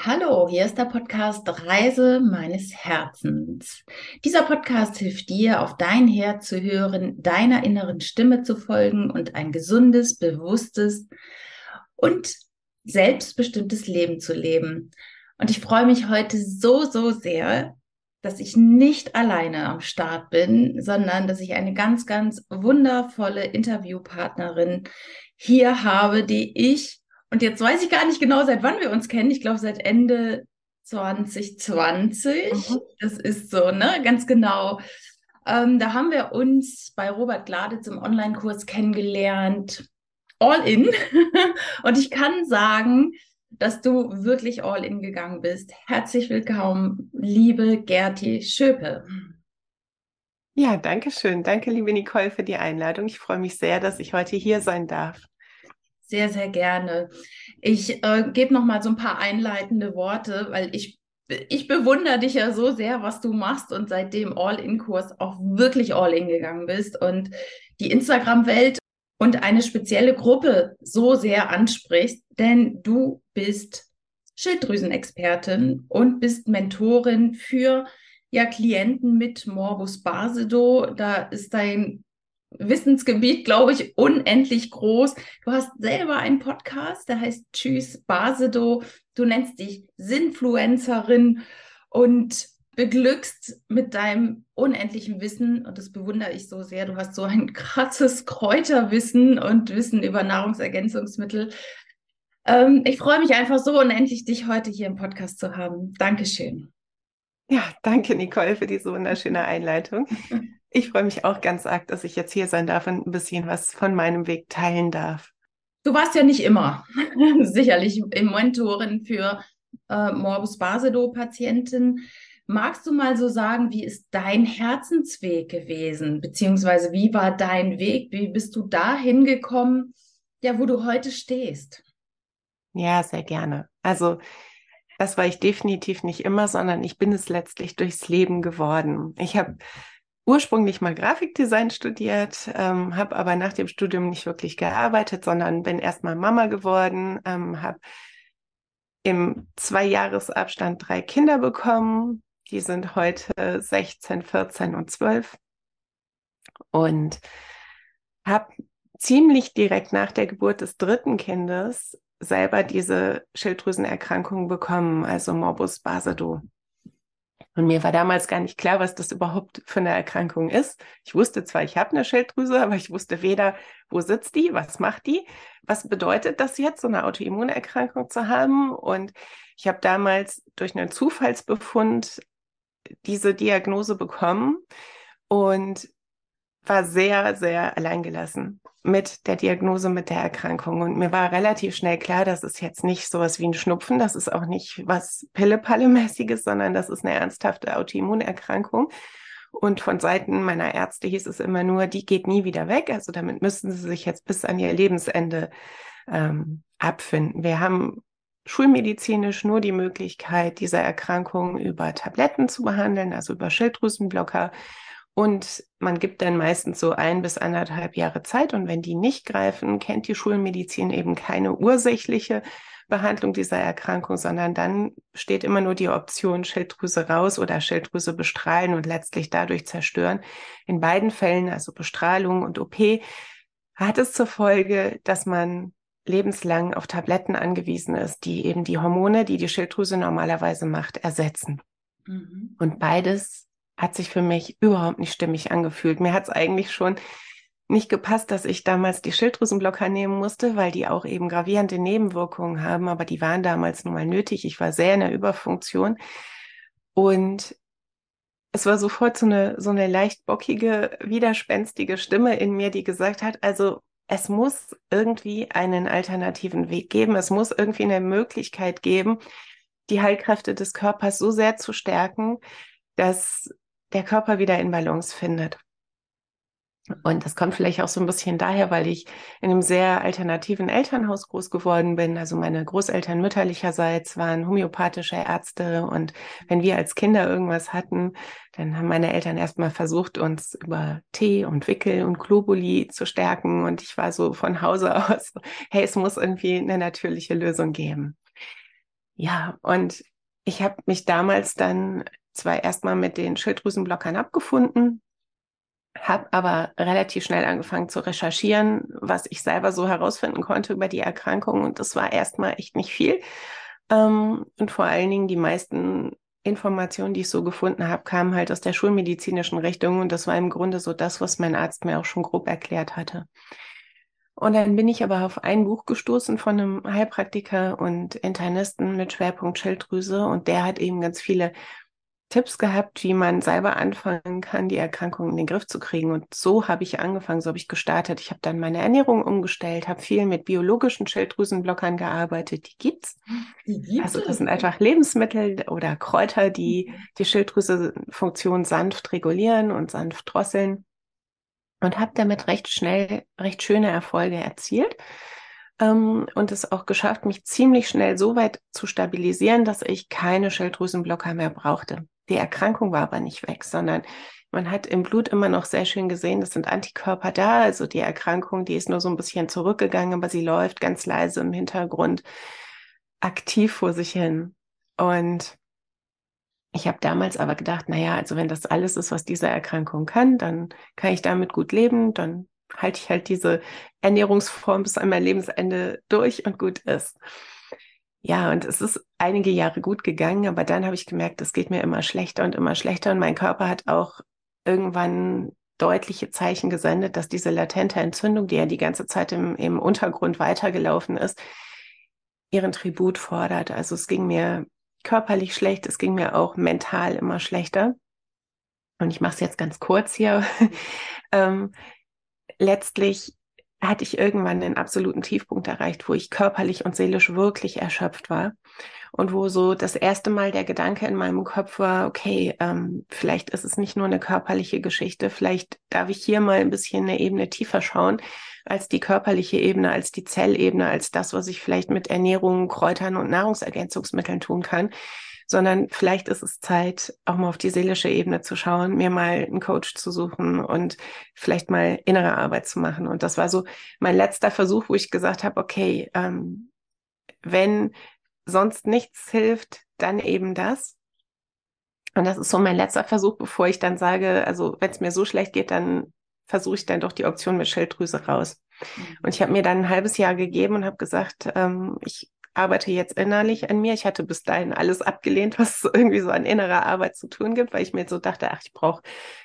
Hallo, hier ist der Podcast Reise meines Herzens. Dieser Podcast hilft dir, auf dein Herz zu hören, deiner inneren Stimme zu folgen und ein gesundes, bewusstes und selbstbestimmtes Leben zu leben. Und ich freue mich heute so, so sehr, dass ich nicht alleine am Start bin, sondern dass ich eine ganz, ganz wundervolle Interviewpartnerin hier habe, die ich und jetzt weiß ich gar nicht genau, seit wann wir uns kennen. Ich glaube, seit Ende 2020. Mhm. Das ist so, ne? Ganz genau. Ähm, da haben wir uns bei Robert Gladitz im Online-Kurs kennengelernt. All in. Und ich kann sagen, dass du wirklich all in gegangen bist. Herzlich willkommen, liebe Gerti Schöpe. Ja, danke schön. Danke, liebe Nicole, für die Einladung. Ich freue mich sehr, dass ich heute hier sein darf. Sehr, sehr gerne. Ich äh, gebe noch mal so ein paar einleitende Worte, weil ich, ich bewundere dich ja so sehr, was du machst und seitdem All-In-Kurs auch wirklich All-In gegangen bist und die Instagram-Welt und eine spezielle Gruppe so sehr ansprichst, denn du bist Schilddrüsenexpertin und bist Mentorin für ja Klienten mit Morbus Basedo. Da ist dein Wissensgebiet, glaube ich, unendlich groß. Du hast selber einen Podcast, der heißt Tschüss Basedo. Du nennst dich Sinfluencerin und beglückst mit deinem unendlichen Wissen, und das bewundere ich so sehr. Du hast so ein krasses Kräuterwissen und Wissen über Nahrungsergänzungsmittel. Ähm, ich freue mich einfach so unendlich, dich heute hier im Podcast zu haben. Dankeschön. Ja, danke, Nicole, für diese wunderschöne Einleitung. Ich freue mich auch ganz arg, dass ich jetzt hier sein darf und ein bisschen was von meinem Weg teilen darf. Du warst ja nicht immer sicherlich Mentorin für äh, Morbus Basedow-Patienten. Magst du mal so sagen, wie ist dein Herzensweg gewesen? Beziehungsweise wie war dein Weg? Wie bist du dahin gekommen, ja, wo du heute stehst? Ja, sehr gerne. Also, das war ich definitiv nicht immer, sondern ich bin es letztlich durchs Leben geworden. Ich habe ursprünglich mal Grafikdesign studiert, ähm, habe aber nach dem Studium nicht wirklich gearbeitet, sondern bin erstmal Mama geworden, ähm, habe im Zweijahresabstand drei Kinder bekommen. Die sind heute 16, 14 und 12. Und habe ziemlich direkt nach der Geburt des dritten Kindes selber diese Schilddrüsenerkrankung bekommen, also Morbus Basedow. Und mir war damals gar nicht klar, was das überhaupt für eine Erkrankung ist. Ich wusste zwar, ich habe eine Schilddrüse, aber ich wusste weder, wo sitzt die, was macht die, was bedeutet das jetzt, so eine Autoimmunerkrankung zu haben. Und ich habe damals durch einen Zufallsbefund diese Diagnose bekommen und war sehr, sehr alleingelassen mit der Diagnose, mit der Erkrankung. Und mir war relativ schnell klar, das ist jetzt nicht sowas wie ein Schnupfen, das ist auch nicht was Pille-Palle-mäßiges, sondern das ist eine ernsthafte Autoimmunerkrankung. Und von Seiten meiner Ärzte hieß es immer nur, die geht nie wieder weg. Also damit müssten sie sich jetzt bis an ihr Lebensende ähm, abfinden. Wir haben schulmedizinisch nur die Möglichkeit, diese Erkrankung über Tabletten zu behandeln, also über Schilddrüsenblocker. Und man gibt dann meistens so ein bis anderthalb Jahre Zeit. Und wenn die nicht greifen, kennt die Schulmedizin eben keine ursächliche Behandlung dieser Erkrankung, sondern dann steht immer nur die Option Schilddrüse raus oder Schilddrüse bestrahlen und letztlich dadurch zerstören. In beiden Fällen, also Bestrahlung und OP, hat es zur Folge, dass man lebenslang auf Tabletten angewiesen ist, die eben die Hormone, die die Schilddrüse normalerweise macht, ersetzen. Mhm. Und beides hat sich für mich überhaupt nicht stimmig angefühlt. Mir hat es eigentlich schon nicht gepasst, dass ich damals die Schilddrüsenblocker nehmen musste, weil die auch eben gravierende Nebenwirkungen haben, aber die waren damals nun mal nötig. Ich war sehr in der Überfunktion und es war sofort so eine, so eine leicht bockige, widerspenstige Stimme in mir, die gesagt hat, also es muss irgendwie einen alternativen Weg geben. Es muss irgendwie eine Möglichkeit geben, die Heilkräfte des Körpers so sehr zu stärken, dass der Körper wieder in Balance findet. Und das kommt vielleicht auch so ein bisschen daher, weil ich in einem sehr alternativen Elternhaus groß geworden bin. Also meine Großeltern mütterlicherseits waren homöopathische Ärzte. Und wenn wir als Kinder irgendwas hatten, dann haben meine Eltern erstmal versucht, uns über Tee und Wickel und Globuli zu stärken. Und ich war so von Hause aus, hey, es muss irgendwie eine natürliche Lösung geben. Ja, und ich habe mich damals dann zwar erstmal mit den Schilddrüsenblockern abgefunden, habe aber relativ schnell angefangen zu recherchieren, was ich selber so herausfinden konnte über die Erkrankung. Und das war erstmal echt nicht viel. Ähm, und vor allen Dingen die meisten Informationen, die ich so gefunden habe, kamen halt aus der schulmedizinischen Richtung. Und das war im Grunde so das, was mein Arzt mir auch schon grob erklärt hatte. Und dann bin ich aber auf ein Buch gestoßen von einem Heilpraktiker und Internisten mit Schwerpunkt Schilddrüse. Und der hat eben ganz viele Tipps gehabt, wie man selber anfangen kann, die Erkrankung in den Griff zu kriegen. Und so habe ich angefangen, so habe ich gestartet. Ich habe dann meine Ernährung umgestellt, habe viel mit biologischen Schilddrüsenblockern gearbeitet. Die gibt's. Die also das sind einfach Lebensmittel oder Kräuter, die mhm. die Schilddrüsefunktion sanft regulieren und sanft drosseln. Und habe damit recht schnell, recht schöne Erfolge erzielt ähm, und es auch geschafft, mich ziemlich schnell so weit zu stabilisieren, dass ich keine Schilddrüsenblocker mehr brauchte. Die Erkrankung war aber nicht weg, sondern man hat im Blut immer noch sehr schön gesehen, es sind Antikörper da. Also die Erkrankung, die ist nur so ein bisschen zurückgegangen, aber sie läuft ganz leise im Hintergrund aktiv vor sich hin. Und ich habe damals aber gedacht, naja, also wenn das alles ist, was diese Erkrankung kann, dann kann ich damit gut leben, dann halte ich halt diese Ernährungsform bis an mein Lebensende durch und gut ist. Ja, und es ist einige Jahre gut gegangen, aber dann habe ich gemerkt, es geht mir immer schlechter und immer schlechter und mein Körper hat auch irgendwann deutliche Zeichen gesendet, dass diese latente Entzündung, die ja die ganze Zeit im, im Untergrund weitergelaufen ist, ihren Tribut fordert. Also es ging mir körperlich schlecht, es ging mir auch mental immer schlechter. Und ich mache es jetzt ganz kurz hier. ähm, letztlich hatte ich irgendwann den absoluten Tiefpunkt erreicht, wo ich körperlich und seelisch wirklich erschöpft war. Und wo so das erste Mal der Gedanke in meinem Kopf war, okay, ähm, vielleicht ist es nicht nur eine körperliche Geschichte, vielleicht darf ich hier mal ein bisschen eine Ebene tiefer schauen als die körperliche Ebene, als die Zellebene, als das, was ich vielleicht mit Ernährung, Kräutern und Nahrungsergänzungsmitteln tun kann sondern vielleicht ist es Zeit, auch mal auf die seelische Ebene zu schauen, mir mal einen Coach zu suchen und vielleicht mal innere Arbeit zu machen. Und das war so mein letzter Versuch, wo ich gesagt habe, okay, ähm, wenn sonst nichts hilft, dann eben das. Und das ist so mein letzter Versuch, bevor ich dann sage, also wenn es mir so schlecht geht, dann versuche ich dann doch die Option mit Schilddrüse raus. Mhm. Und ich habe mir dann ein halbes Jahr gegeben und habe gesagt, ähm, ich arbeite jetzt innerlich an mir. Ich hatte bis dahin alles abgelehnt, was irgendwie so an innerer Arbeit zu tun gibt, weil ich mir so dachte, ach, ich brauche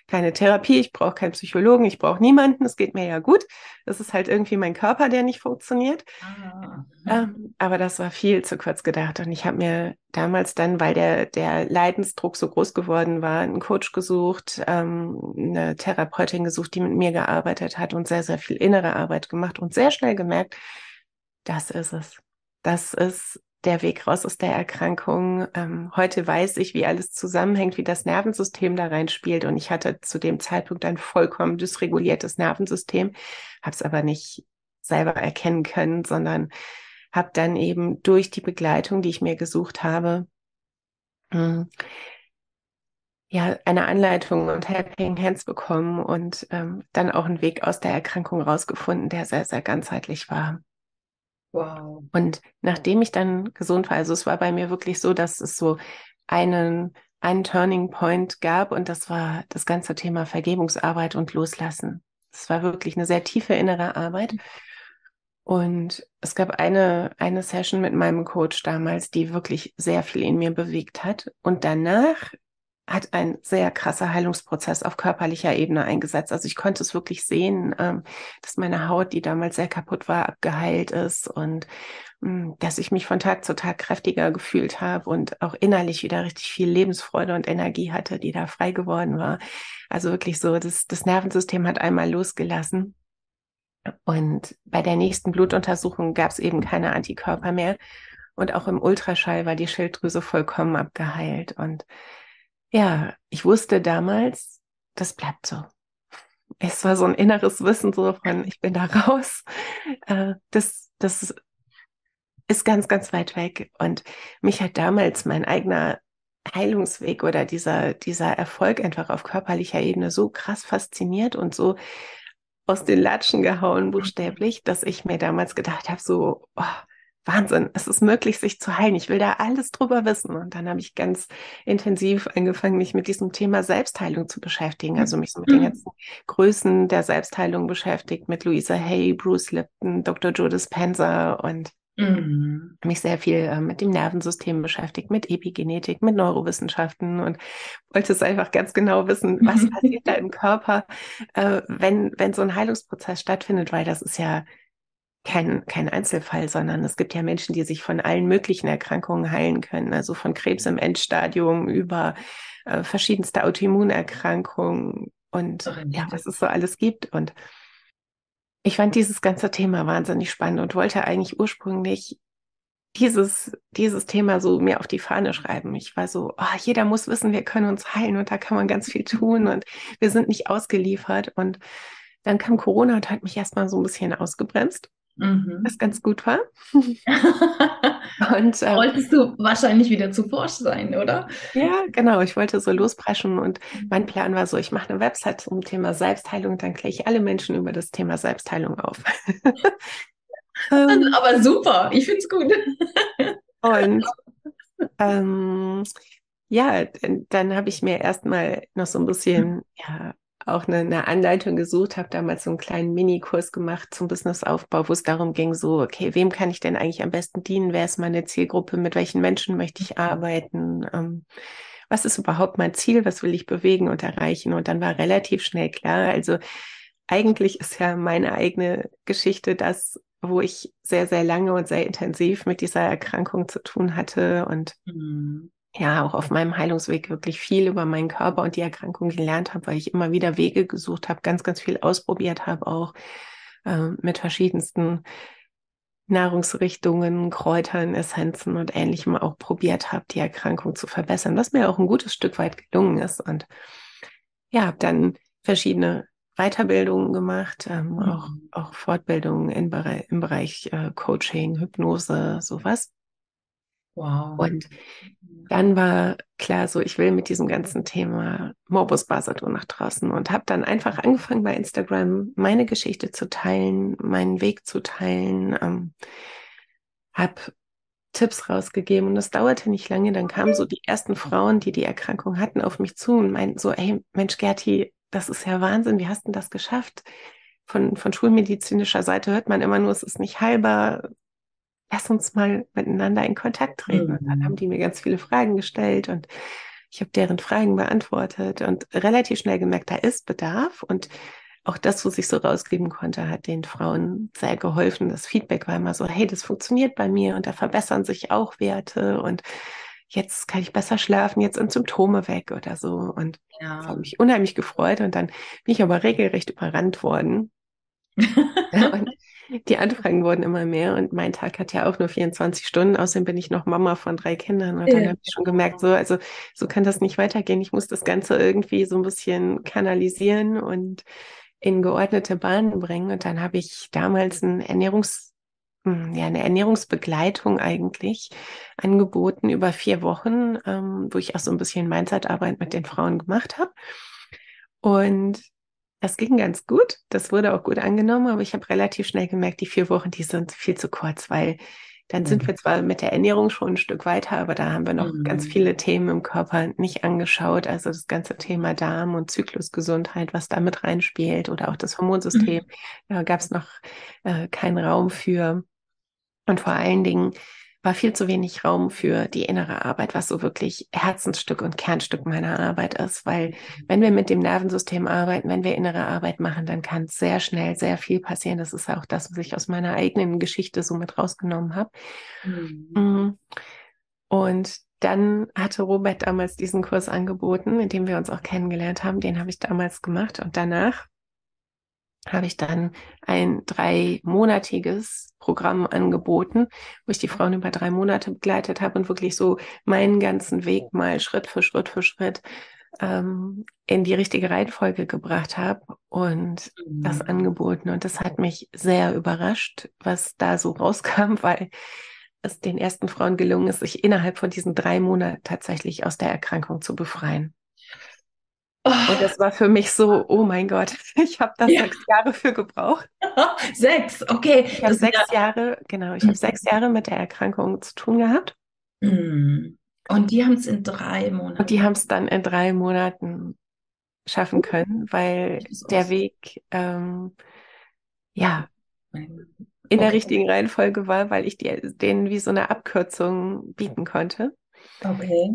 keine Therapie, ich brauche keinen Psychologen, ich brauche niemanden, es geht mir ja gut. Das ist halt irgendwie mein Körper, der nicht funktioniert. Ah. Ähm, aber das war viel zu kurz gedacht. Und ich habe mir damals dann, weil der, der Leidensdruck so groß geworden war, einen Coach gesucht, ähm, eine Therapeutin gesucht, die mit mir gearbeitet hat und sehr, sehr viel innere Arbeit gemacht und sehr schnell gemerkt, das ist es. Das ist der Weg raus aus der Erkrankung. Ähm, heute weiß ich, wie alles zusammenhängt, wie das Nervensystem da reinspielt. Und ich hatte zu dem Zeitpunkt ein vollkommen dysreguliertes Nervensystem, habe es aber nicht selber erkennen können, sondern habe dann eben durch die Begleitung, die ich mir gesucht habe, hm, ja, eine Anleitung und Helping Hands bekommen und ähm, dann auch einen Weg aus der Erkrankung rausgefunden, der sehr, sehr ganzheitlich war. Wow. Und nachdem ich dann gesund war, also es war bei mir wirklich so, dass es so einen, einen Turning Point gab und das war das ganze Thema Vergebungsarbeit und Loslassen. Es war wirklich eine sehr tiefe innere Arbeit. Und es gab eine, eine Session mit meinem Coach damals, die wirklich sehr viel in mir bewegt hat. Und danach hat ein sehr krasser Heilungsprozess auf körperlicher Ebene eingesetzt. Also ich konnte es wirklich sehen, ähm, dass meine Haut, die damals sehr kaputt war, abgeheilt ist und ähm, dass ich mich von Tag zu Tag kräftiger gefühlt habe und auch innerlich wieder richtig viel Lebensfreude und Energie hatte, die da frei geworden war. Also wirklich so, das, das Nervensystem hat einmal losgelassen. Und bei der nächsten Blutuntersuchung gab es eben keine Antikörper mehr. Und auch im Ultraschall war die Schilddrüse vollkommen abgeheilt. Und ja, ich wusste damals, das bleibt so. Es war so ein inneres Wissen so von, ich bin da raus. Äh, das, das ist ganz, ganz weit weg. Und mich hat damals mein eigener Heilungsweg oder dieser, dieser Erfolg einfach auf körperlicher Ebene so krass fasziniert und so aus den Latschen gehauen, buchstäblich, dass ich mir damals gedacht habe, so, oh, Wahnsinn, es ist möglich, sich zu heilen. Ich will da alles drüber wissen. Und dann habe ich ganz intensiv angefangen, mich mit diesem Thema Selbstheilung zu beschäftigen. Also mich so mit den mhm. ganzen Größen der Selbstheilung beschäftigt, mit Louisa Hay, Bruce Lipton, Dr. Joe Dispenza und Mhm. mich sehr viel äh, mit dem Nervensystem beschäftigt, mit Epigenetik, mit Neurowissenschaften und wollte es einfach ganz genau wissen, was passiert da im Körper, äh, wenn, wenn so ein Heilungsprozess stattfindet, weil das ist ja kein, kein Einzelfall, sondern es gibt ja Menschen, die sich von allen möglichen Erkrankungen heilen können, also von Krebs im Endstadium über äh, verschiedenste Autoimmunerkrankungen und ja, was es so alles gibt. Und ich fand dieses ganze Thema wahnsinnig spannend und wollte eigentlich ursprünglich dieses, dieses Thema so mir auf die Fahne schreiben. Ich war so, oh, jeder muss wissen, wir können uns heilen und da kann man ganz viel tun und wir sind nicht ausgeliefert. Und dann kam Corona und hat mich erstmal so ein bisschen ausgebremst mhm. was ganz gut war. und, ähm, Wolltest du wahrscheinlich wieder zu forsch sein, oder? Ja, genau. Ich wollte so lospreschen und mhm. mein Plan war so, ich mache eine Website zum Thema Selbstheilung, dann kläre ich alle Menschen über das Thema Selbstheilung auf. Ähm. Aber super, ich finde es gut. und ähm, ja, dann habe ich mir erstmal noch so ein bisschen ja, auch eine, eine Anleitung gesucht, habe damals so einen kleinen Minikurs gemacht zum Businessaufbau, wo es darum ging, so, okay, wem kann ich denn eigentlich am besten dienen? Wer ist meine Zielgruppe? Mit welchen Menschen möchte ich arbeiten? Ähm, was ist überhaupt mein Ziel? Was will ich bewegen und erreichen? Und dann war relativ schnell klar, also eigentlich ist ja meine eigene Geschichte das, wo ich sehr, sehr lange und sehr intensiv mit dieser Erkrankung zu tun hatte und mhm ja auch auf meinem Heilungsweg wirklich viel über meinen Körper und die Erkrankung gelernt habe, weil ich immer wieder Wege gesucht habe, ganz, ganz viel ausprobiert habe, auch äh, mit verschiedensten Nahrungsrichtungen, Kräutern, Essenzen und ähnlichem auch probiert habe, die Erkrankung zu verbessern, was mir auch ein gutes Stück weit gelungen ist. Und ja, habe dann verschiedene Weiterbildungen gemacht, ähm, mhm. auch, auch Fortbildungen in im Bereich äh, Coaching, Hypnose, sowas. Wow. Und dann war klar, so ich will mit diesem ganzen Thema Morbus Basadur nach draußen und habe dann einfach angefangen bei Instagram meine Geschichte zu teilen, meinen Weg zu teilen, ähm, habe Tipps rausgegeben und es dauerte nicht lange. Dann kamen so die ersten Frauen, die die Erkrankung hatten, auf mich zu und meinten so, hey Mensch Gerti, das ist ja Wahnsinn, wie hast du das geschafft? Von, von schulmedizinischer Seite hört man immer nur, es ist nicht heilbar, lass uns mal miteinander in Kontakt treten. Mhm. Und dann haben mhm. die mir ganz viele Fragen gestellt und ich habe deren Fragen beantwortet und relativ schnell gemerkt, da ist Bedarf und auch das, was ich so rausgeben konnte, hat den Frauen sehr geholfen. Das Feedback war immer so, hey, das funktioniert bei mir und da verbessern sich auch Werte und jetzt kann ich besser schlafen, jetzt sind Symptome weg oder so. Und ja. das hat mich unheimlich gefreut und dann bin ich aber regelrecht überrannt worden. und die Anfragen wurden immer mehr und mein Tag hat ja auch nur 24 Stunden. Außerdem bin ich noch Mama von drei Kindern und dann habe ich schon gemerkt, so, also so kann das nicht weitergehen. Ich muss das Ganze irgendwie so ein bisschen kanalisieren und in geordnete Bahnen bringen. Und dann habe ich damals ein Ernährungs hm, ja, eine Ernährungsbegleitung eigentlich angeboten über vier Wochen, ähm, wo ich auch so ein bisschen Mindset-Arbeit mit den Frauen gemacht habe. Und das ging ganz gut. Das wurde auch gut angenommen, aber ich habe relativ schnell gemerkt, die vier Wochen, die sind viel zu kurz, weil dann mhm. sind wir zwar mit der Ernährung schon ein Stück weiter, aber da haben wir noch mhm. ganz viele Themen im Körper nicht angeschaut. Also das ganze Thema Darm und Zyklusgesundheit, was da mit reinspielt oder auch das Hormonsystem. Mhm. Da gab es noch äh, keinen Raum für. Und vor allen Dingen war viel zu wenig Raum für die innere Arbeit, was so wirklich Herzensstück und Kernstück meiner Arbeit ist. Weil wenn wir mit dem Nervensystem arbeiten, wenn wir innere Arbeit machen, dann kann sehr schnell sehr viel passieren. Das ist auch das, was ich aus meiner eigenen Geschichte so mit rausgenommen habe. Mhm. mhm. Und dann hatte Robert damals diesen Kurs angeboten, in dem wir uns auch kennengelernt haben. Den habe ich damals gemacht. Und danach habe ich dann ein dreimonatiges Programm angeboten, wo ich die Frauen über drei Monate begleitet habe und wirklich so meinen ganzen Weg mal Schritt für Schritt für Schritt ähm, in die richtige Reihenfolge gebracht habe und mhm. das angeboten. Und das hat mich sehr überrascht, was da so rauskam, weil es den ersten Frauen gelungen ist, sich innerhalb von diesen drei Monaten tatsächlich aus der Erkrankung zu befreien. Oh. Und das war für mich so, oh mein Gott, ich habe da ja. sechs Jahre für gebraucht. sechs, okay. Ich habe sechs ja... Jahre, genau, ich habe sechs Jahre mit der Erkrankung zu tun gehabt. Mm. Und die haben es in drei Monaten. Und die haben es dann in drei Monaten schaffen können, weil der Weg ähm, ja in der richtigen Reihenfolge war, weil ich die, denen wie so eine Abkürzung bieten konnte. Okay.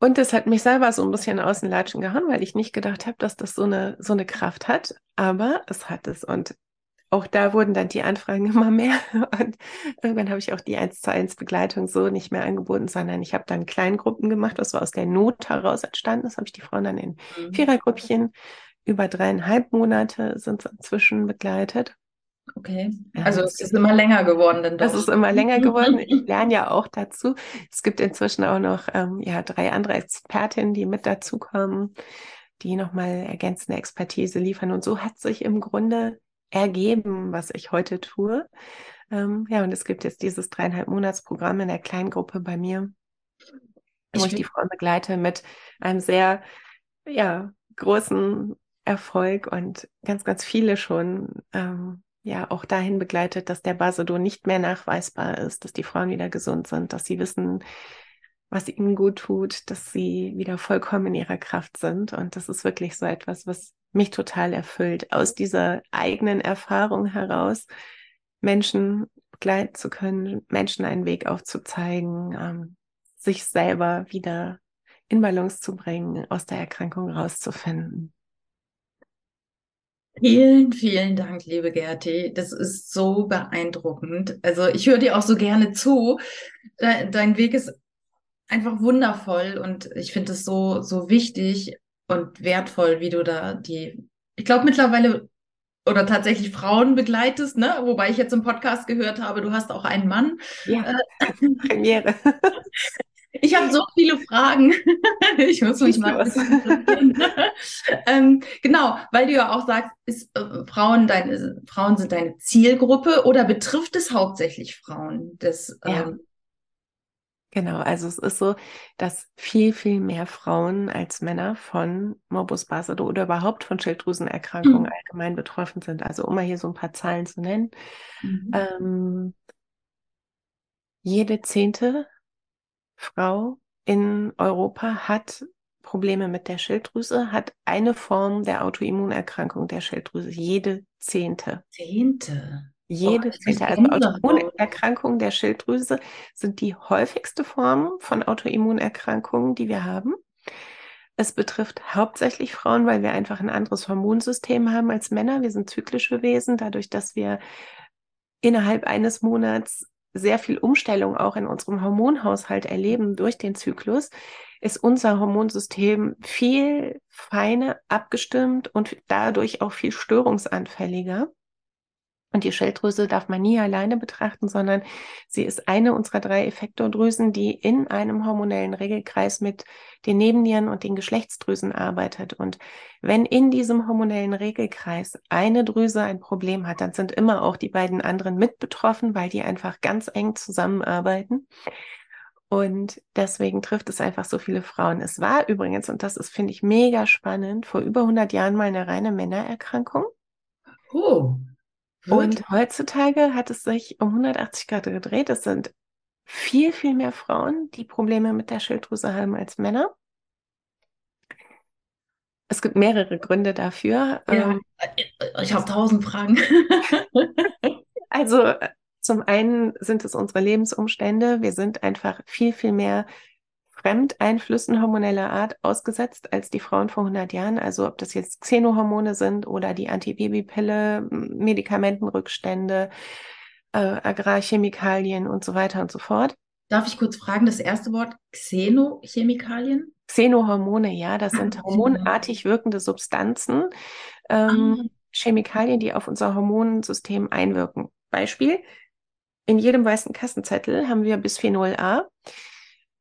Und das hat mich selber so ein bisschen aus den Latschen gehauen, weil ich nicht gedacht habe, dass das so eine, so eine Kraft hat. Aber es hat es. Und auch da wurden dann die Anfragen immer mehr. Und irgendwann habe ich auch die 1 zu 1 Begleitung so nicht mehr angeboten, sondern ich habe dann Kleingruppen gemacht. Das war aus der Not heraus entstanden. Das habe ich die Frauen dann in mhm. Vierergruppchen über dreieinhalb Monate sind inzwischen begleitet. Okay. Also es ist immer länger geworden denn das? Ist immer länger geworden. Ich lerne ja auch dazu. Es gibt inzwischen auch noch ähm, ja, drei andere Expertinnen, die mit dazukommen, die nochmal ergänzende Expertise liefern. Und so hat sich im Grunde ergeben, was ich heute tue. Ähm, ja, und es gibt jetzt dieses dreieinhalb Monatsprogramm in der Kleingruppe bei mir, wo ich, ich die Frauen begleite mit einem sehr ja, großen Erfolg und ganz, ganz viele schon ähm, ja auch dahin begleitet, dass der Basedow nicht mehr nachweisbar ist, dass die Frauen wieder gesund sind, dass sie wissen, was ihnen gut tut, dass sie wieder vollkommen in ihrer Kraft sind. Und das ist wirklich so etwas, was mich total erfüllt, aus dieser eigenen Erfahrung heraus Menschen begleiten zu können, Menschen einen Weg aufzuzeigen, ähm, sich selber wieder in Balance zu bringen, aus der Erkrankung rauszufinden. Vielen, vielen Dank, liebe Gerti. Das ist so beeindruckend. Also ich höre dir auch so gerne zu. Dein Weg ist einfach wundervoll und ich finde es so, so wichtig und wertvoll, wie du da die, ich glaube mittlerweile oder tatsächlich Frauen begleitest, ne? Wobei ich jetzt im Podcast gehört habe, du hast auch einen Mann. Ja, äh, Premiere. Ich habe so viele Fragen. ich muss mich mal ähm, Genau, weil du ja auch sagst, ist, äh, Frauen, deine, Frauen sind deine Zielgruppe oder betrifft es hauptsächlich Frauen? Das, ja. Ähm, Genau, also es ist so, dass viel, viel mehr Frauen als Männer von Morbus Basedow oder überhaupt von Schilddrüsenerkrankungen mhm. allgemein betroffen sind. Also um mal hier so ein paar Zahlen zu nennen. Mhm. Ähm, jede zehnte Frau in Europa hat Probleme mit der Schilddrüse, hat eine Form der Autoimmunerkrankung der Schilddrüse. Jede zehnte. Zehnte. Jede oh, zehnte. Also Autoimmunerkrankungen der Schilddrüse sind die häufigste Form von Autoimmunerkrankungen, die wir haben. Es betrifft hauptsächlich Frauen, weil wir einfach ein anderes Hormonsystem haben als Männer. Wir sind zyklische Wesen, dadurch, dass wir innerhalb eines Monats sehr viel Umstellung auch in unserem Hormonhaushalt erleben durch den Zyklus, ist unser Hormonsystem viel feiner abgestimmt und dadurch auch viel störungsanfälliger. Und die Schilddrüse darf man nie alleine betrachten, sondern sie ist eine unserer drei Effektordrüsen, die in einem hormonellen Regelkreis mit den Nebennieren und den Geschlechtsdrüsen arbeitet. Und wenn in diesem hormonellen Regelkreis eine Drüse ein Problem hat, dann sind immer auch die beiden anderen mit betroffen, weil die einfach ganz eng zusammenarbeiten. Und deswegen trifft es einfach so viele Frauen. Es war übrigens, und das ist, finde ich, mega spannend, vor über 100 Jahren mal eine reine Männererkrankung. Oh. Und heutzutage hat es sich um 180 Grad gedreht. Es sind viel, viel mehr Frauen, die Probleme mit der Schilddrüse haben als Männer. Es gibt mehrere Gründe dafür. Ja, ähm, ich habe tausend Fragen. also zum einen sind es unsere Lebensumstände. Wir sind einfach viel, viel mehr Fremdeinflüssen hormoneller Art ausgesetzt als die Frauen vor 100 Jahren. Also ob das jetzt Xenohormone sind oder die Antibabypille, Medikamentenrückstände, äh, Agrarchemikalien und so weiter und so fort. Darf ich kurz fragen, das erste Wort Xenochemikalien? Xenohormone, ja, das sind ah, hormonartig wirkende Substanzen, ähm, ah. Chemikalien, die auf unser Hormonsystem einwirken. Beispiel, in jedem weißen Kassenzettel haben wir Bisphenol A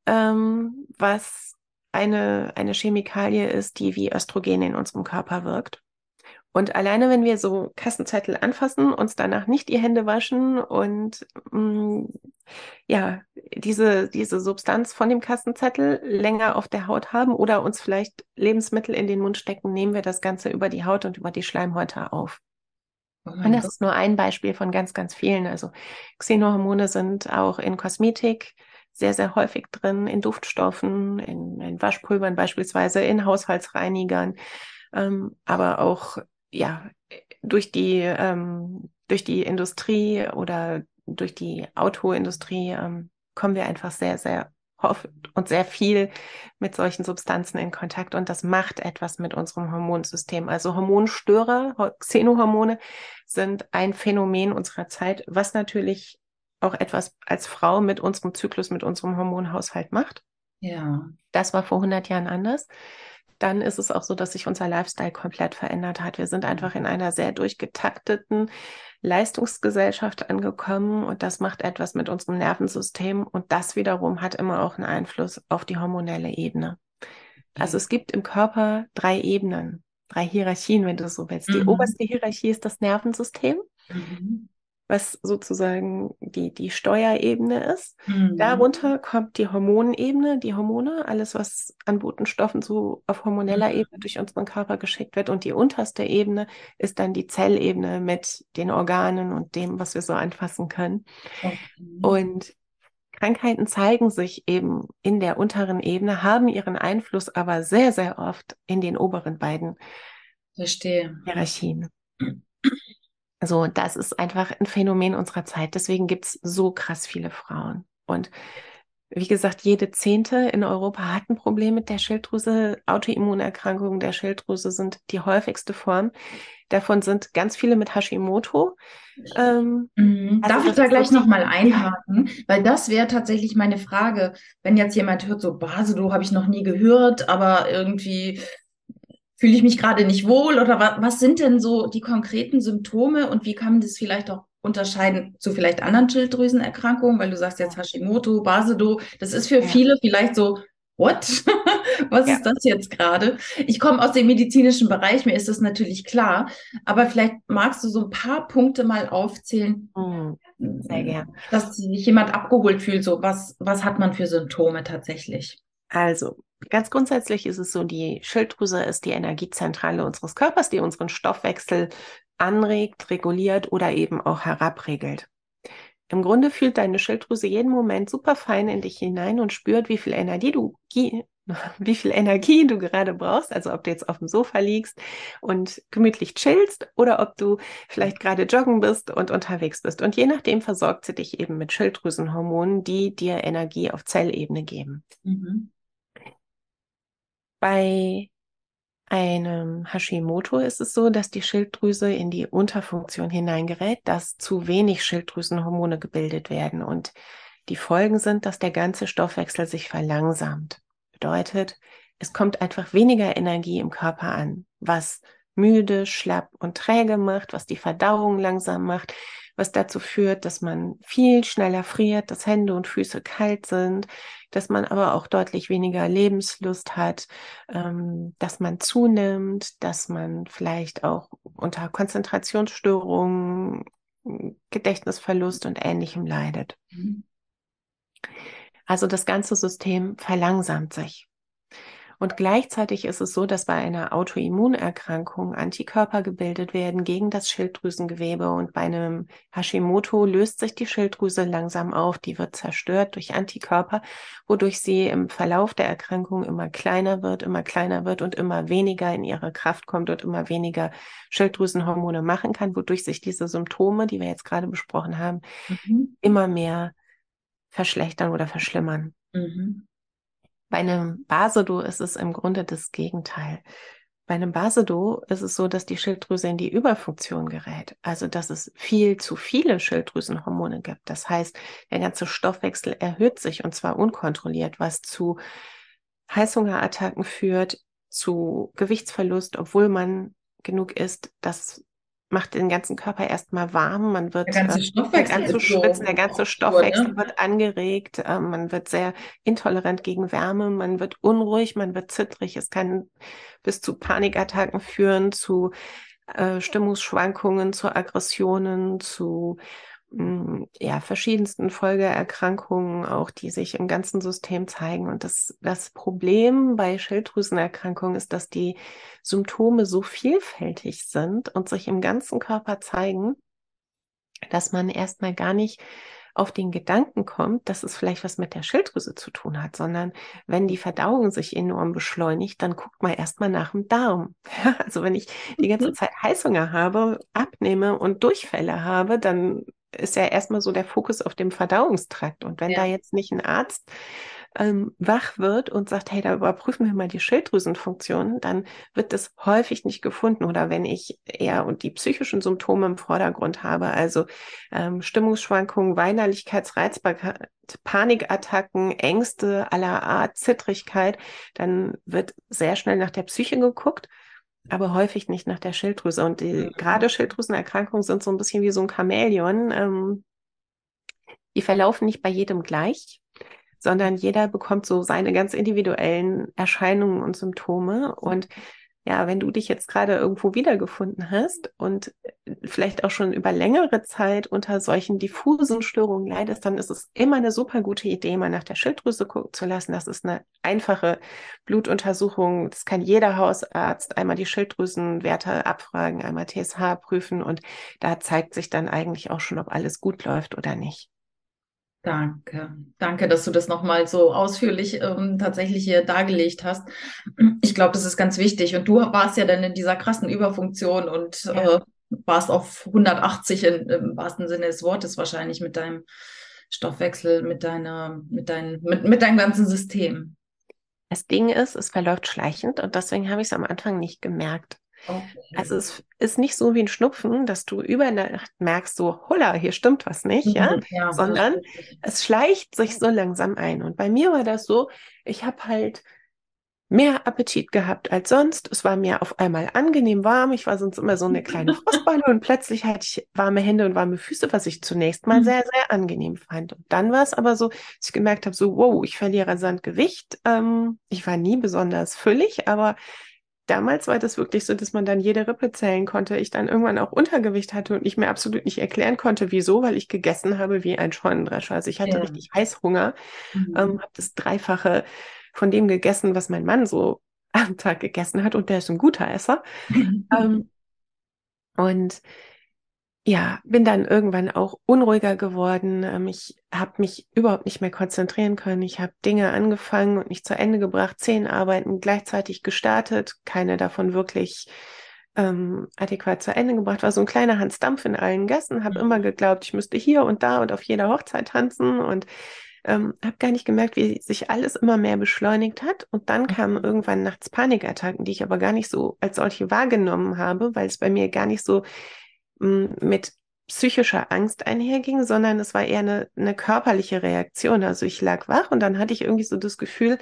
ähm, was eine, eine Chemikalie ist, die wie Östrogen in unserem Körper wirkt. Und alleine, wenn wir so Kassenzettel anfassen, uns danach nicht die Hände waschen und mh, mm, ja, diese, diese Substanz von dem Kassenzettel länger auf der Haut haben oder uns vielleicht Lebensmittel in den Mund stecken, nehmen wir das Ganze über die Haut und über die Schleimhäute auf. Oh und das Gott. ist nur ein Beispiel von ganz, ganz vielen. Also Xenohormone sind auch in Kosmetik sehr, sehr häufig drin, in Duftstoffen, in, in Waschpulvern beispielsweise, in Haushaltsreinigern, ähm, aber auch ja durch die ähm, durch die Industrie oder durch die Autoindustrie ähm, kommen wir einfach sehr, sehr oft und sehr viel mit solchen Substanzen in Kontakt und das macht etwas mit unserem Hormonsystem. Also Hormonstörer, Xenohormone sind ein Phänomen unserer Zeit, was natürlich auch etwas als Frau mit unserem Zyklus, mit unserem Hormonhaushalt macht. Ja. Das war vor 100 Jahren anders dann ist es auch so, dass sich unser Lifestyle komplett verändert hat. Wir sind einfach in einer sehr durchgetakteten Leistungsgesellschaft angekommen und das macht etwas mit unserem Nervensystem und das wiederum hat immer auch einen Einfluss auf die hormonelle Ebene. Also es gibt im Körper drei Ebenen, drei Hierarchien, wenn du so willst. Die mhm. oberste Hierarchie ist das Nervensystem. Mhm was sozusagen die, die Steuerebene ist. Mhm. Darunter kommt die Hormonebene, die Hormone, alles, was an Botenstoffen so auf hormoneller mhm. Ebene durch unseren Körper geschickt wird. Und die unterste Ebene ist dann die Zellebene mit den Organen und dem, was wir so anfassen können. Okay. Und Krankheiten zeigen sich eben in der unteren Ebene, haben ihren Einfluss aber sehr, sehr oft in den oberen beiden Verstehe. Hierarchien. Also das ist einfach ein Phänomen unserer Zeit. Deswegen gibt es so krass viele Frauen. Und wie gesagt, jede Zehnte in Europa hat ein Problem mit der Schilddrüse. Autoimmunerkrankungen der Schilddrüse sind die häufigste Form. Davon sind ganz viele mit Hashimoto. Ähm, mhm. also Darf ich da gleich nochmal einhaken? Weil das wäre tatsächlich meine Frage, wenn jetzt jemand hört, so Basedo habe ich noch nie gehört, aber irgendwie fühle ich mich gerade nicht wohl oder was, was sind denn so die konkreten Symptome und wie kann man das vielleicht auch unterscheiden zu vielleicht anderen Schilddrüsenerkrankungen, weil du sagst jetzt Hashimoto, Basedo, das ist für ja. viele vielleicht so, what? was ja. ist das jetzt gerade? Ich komme aus dem medizinischen Bereich, mir ist das natürlich klar, aber vielleicht magst du so ein paar Punkte mal aufzählen. Mhm. Sehr gern. Dass sich jemand abgeholt fühlt, so was, was hat man für Symptome tatsächlich? Also, Ganz grundsätzlich ist es so, die Schilddrüse ist die Energiezentrale unseres Körpers, die unseren Stoffwechsel anregt, reguliert oder eben auch herabregelt. Im Grunde fühlt deine Schilddrüse jeden Moment super fein in dich hinein und spürt, wie viel Energie du, wie viel Energie du gerade brauchst. Also ob du jetzt auf dem Sofa liegst und gemütlich chillst oder ob du vielleicht gerade joggen bist und unterwegs bist. Und je nachdem versorgt sie dich eben mit Schilddrüsenhormonen, die dir Energie auf Zellebene geben. Mhm. Bei einem Hashimoto ist es so, dass die Schilddrüse in die Unterfunktion hineingerät, dass zu wenig Schilddrüsenhormone gebildet werden und die Folgen sind, dass der ganze Stoffwechsel sich verlangsamt. Bedeutet, es kommt einfach weniger Energie im Körper an, was müde, schlapp und träge macht, was die Verdauung langsam macht, was dazu führt, dass man viel schneller friert, dass Hände und Füße kalt sind, dass man aber auch deutlich weniger Lebenslust hat, ähm, dass man zunimmt, dass man vielleicht auch unter Konzentrationsstörungen, Gedächtnisverlust und ähnlichem leidet. Mhm. Also das ganze System verlangsamt sich. Und gleichzeitig ist es so, dass bei einer Autoimmunerkrankung Antikörper gebildet werden gegen das Schilddrüsengewebe und bei einem Hashimoto löst sich die Schilddrüse langsam auf, die wird zerstört durch Antikörper, wodurch sie im Verlauf der Erkrankung immer kleiner wird, immer kleiner wird und immer weniger in ihre Kraft kommt und immer weniger Schilddrüsenhormone machen kann, wodurch sich diese Symptome, die wir jetzt gerade besprochen haben, mhm. immer mehr verschlechtern oder verschlimmern. Mhm. Bei einem Basedo ist es im Grunde das Gegenteil. Bei einem Basedo ist es so, dass die Schilddrüse in die Überfunktion gerät. Also, dass es viel zu viele Schilddrüsenhormone gibt. Das heißt, der ganze Stoffwechsel erhöht sich und zwar unkontrolliert, was zu Heißhungerattacken führt, zu Gewichtsverlust, obwohl man genug isst, dass macht den ganzen Körper erstmal warm, man wird der ganze äh, Stoffwechsel zu schwitzen, der ganze Stoffwechsel ne? wird angeregt, äh, man wird sehr intolerant gegen Wärme, man wird unruhig, man wird zittrig, es kann bis zu Panikattacken führen, zu äh, Stimmungsschwankungen, zu Aggressionen, zu ja, verschiedensten Folgeerkrankungen, auch die sich im ganzen System zeigen. Und das, das Problem bei Schilddrüsenerkrankungen ist, dass die Symptome so vielfältig sind und sich im ganzen Körper zeigen, dass man erstmal gar nicht auf den Gedanken kommt, dass es vielleicht was mit der Schilddrüse zu tun hat, sondern wenn die Verdauung sich enorm beschleunigt, dann guckt man erstmal nach dem Darm. also wenn ich die ganze mhm. Zeit Heißhunger habe, abnehme und Durchfälle habe, dann ist ja erstmal so der Fokus auf dem Verdauungstrakt. Und wenn ja. da jetzt nicht ein Arzt ähm, wach wird und sagt, hey, da überprüfen wir mal die Schilddrüsenfunktion, dann wird das häufig nicht gefunden. Oder wenn ich eher und die psychischen Symptome im Vordergrund habe, also ähm, Stimmungsschwankungen, Weinerlichkeitsreizbarkeit, Panikattacken, Ängste aller Art, Zittrigkeit, dann wird sehr schnell nach der Psyche geguckt aber häufig nicht nach der Schilddrüse. Und die, mhm. gerade Schilddrüsenerkrankungen sind so ein bisschen wie so ein Chamäleon. Ähm, die verlaufen nicht bei jedem gleich sondern jeder bekommt so seine ganz individuellen Erscheinungen und Symptome. Und ja, wenn du dich jetzt gerade irgendwo wiedergefunden hast und vielleicht auch schon über längere Zeit unter solchen diffusen Störungen leidest, dann ist es immer eine super gute Idee, mal nach der Schilddrüse gucken zu lassen. Das ist eine einfache Blutuntersuchung. Das kann jeder Hausarzt einmal die Schilddrüsenwerte abfragen, einmal TSH prüfen und da zeigt sich dann eigentlich auch schon, ob alles gut läuft oder nicht. Danke, danke, dass du das nochmal so ausführlich ähm, tatsächlich hier dargelegt hast. Ich glaube, das ist ganz wichtig. Und du warst ja dann in dieser krassen Überfunktion und ja. äh, warst auf 180 in, im wahrsten Sinne des Wortes wahrscheinlich mit deinem Stoffwechsel, mit deiner, mit deinem, mit, mit deinem ganzen System. Das Ding ist, es verläuft schleichend und deswegen habe ich es am Anfang nicht gemerkt. Okay. Also es ist nicht so wie ein Schnupfen, dass du über Nacht merkst, so, holla, hier stimmt was nicht, mhm, ja, ja sondern es schleicht sich so langsam ein. Und bei mir war das so, ich habe halt mehr Appetit gehabt als sonst. Es war mir auf einmal angenehm warm. Ich war sonst immer so eine kleine Frostbeule und plötzlich hatte ich warme Hände und warme Füße, was ich zunächst mal mhm. sehr, sehr angenehm fand. Und dann war es aber so, dass ich gemerkt habe, so, wow, ich verliere rasant Gewicht. Ähm, ich war nie besonders füllig, aber damals war das wirklich so, dass man dann jede Rippe zählen konnte. Ich dann irgendwann auch Untergewicht hatte und ich mir absolut nicht erklären konnte, wieso, weil ich gegessen habe wie ein Scheunendrescher. Also ich hatte ja. richtig Heißhunger, mhm. ähm, habe das Dreifache von dem gegessen, was mein Mann so am Tag gegessen hat und der ist ein guter Esser. ähm, und ja, bin dann irgendwann auch unruhiger geworden. Ähm, ich habe mich überhaupt nicht mehr konzentrieren können. Ich habe Dinge angefangen und nicht zu Ende gebracht, zehn Arbeiten gleichzeitig gestartet, keine davon wirklich ähm, adäquat zu Ende gebracht. War so ein kleiner Hans Dampf in allen Gassen. Habe mhm. immer geglaubt, ich müsste hier und da und auf jeder Hochzeit tanzen und ähm, habe gar nicht gemerkt, wie sich alles immer mehr beschleunigt hat. Und dann kamen mhm. irgendwann nachts Panikattacken, die ich aber gar nicht so als solche wahrgenommen habe, weil es bei mir gar nicht so mit psychischer Angst einherging, sondern es war eher eine, eine körperliche Reaktion. Also ich lag wach und dann hatte ich irgendwie so das Gefühl,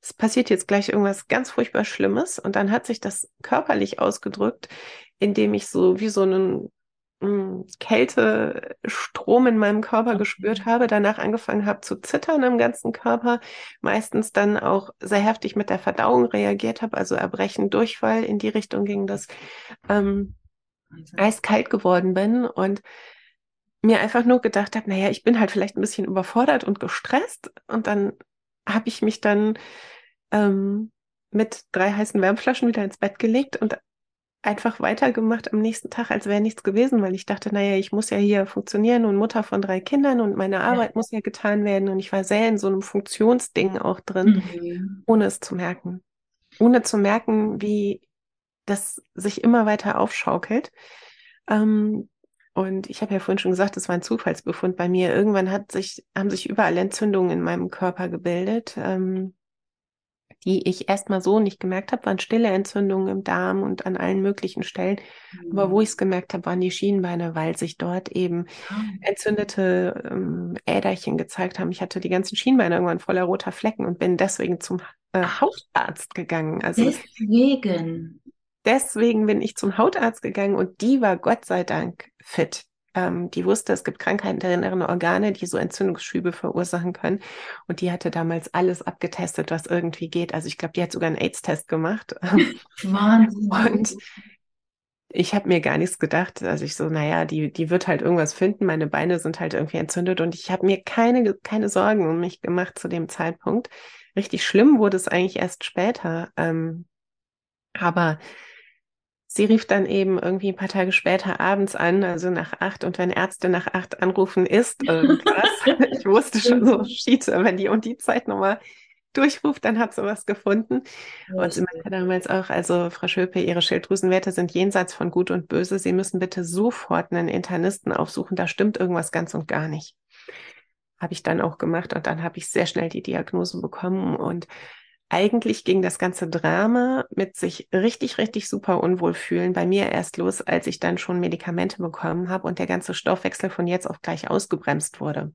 es passiert jetzt gleich irgendwas ganz furchtbar Schlimmes. Und dann hat sich das körperlich ausgedrückt, indem ich so wie so einen Kältestrom in meinem Körper gespürt habe, danach angefangen habe zu zittern im ganzen Körper, meistens dann auch sehr heftig mit der Verdauung reagiert habe, also Erbrechen, Durchfall, in die Richtung ging das. Ähm, eiskalt geworden bin und mir einfach nur gedacht habe, naja, ich bin halt vielleicht ein bisschen überfordert und gestresst. Und dann habe ich mich dann ähm, mit drei heißen Wärmflaschen wieder ins Bett gelegt und einfach weitergemacht am nächsten Tag, als wäre nichts gewesen, weil ich dachte, naja, ich muss ja hier funktionieren und Mutter von drei Kindern und meine Arbeit ja. muss ja getan werden. Und ich war sehr in so einem Funktionsding auch drin, mhm. ohne es zu merken. Ohne zu merken, wie das sich immer weiter aufschaukelt. Ähm, und ich habe ja vorhin schon gesagt, das war ein Zufallsbefund bei mir. Irgendwann hat sich, haben sich überall Entzündungen in meinem Körper gebildet, ähm, die ich erstmal so nicht gemerkt habe, waren stille Entzündungen im Darm und an allen möglichen Stellen. Mhm. Aber wo ich es gemerkt habe, waren die Schienbeine, weil sich dort eben ah. entzündete ähm, Äderchen gezeigt haben. Ich hatte die ganzen Schienbeine irgendwann voller roter Flecken und bin deswegen zum äh, Hautarzt gegangen. Also deswegen deswegen bin ich zum Hautarzt gegangen und die war Gott sei Dank fit. Ähm, die wusste, es gibt Krankheiten der inneren Organe, die so Entzündungsschübe verursachen können. Und die hatte damals alles abgetestet, was irgendwie geht. Also ich glaube, die hat sogar einen AIDS-Test gemacht. Wahnsinn. Und ich habe mir gar nichts gedacht. Also ich so, naja, die, die wird halt irgendwas finden. Meine Beine sind halt irgendwie entzündet und ich habe mir keine, keine Sorgen um mich gemacht zu dem Zeitpunkt. Richtig schlimm wurde es eigentlich erst später. Ähm, aber sie rief dann eben irgendwie ein paar Tage später abends an, also nach acht. Und wenn Ärzte nach acht anrufen, ist irgendwas. ich wusste schon so, shit, wenn die und die Zeit nochmal durchruft, dann hat sie was gefunden. Und sie meinte damals auch, also Frau Schöpe, Ihre Schilddrüsenwerte sind jenseits von Gut und Böse. Sie müssen bitte sofort einen Internisten aufsuchen. Da stimmt irgendwas ganz und gar nicht. Habe ich dann auch gemacht und dann habe ich sehr schnell die Diagnose bekommen und eigentlich ging das ganze Drama mit sich richtig, richtig super unwohl fühlen bei mir erst los, als ich dann schon Medikamente bekommen habe und der ganze Stoffwechsel von jetzt auf gleich ausgebremst wurde.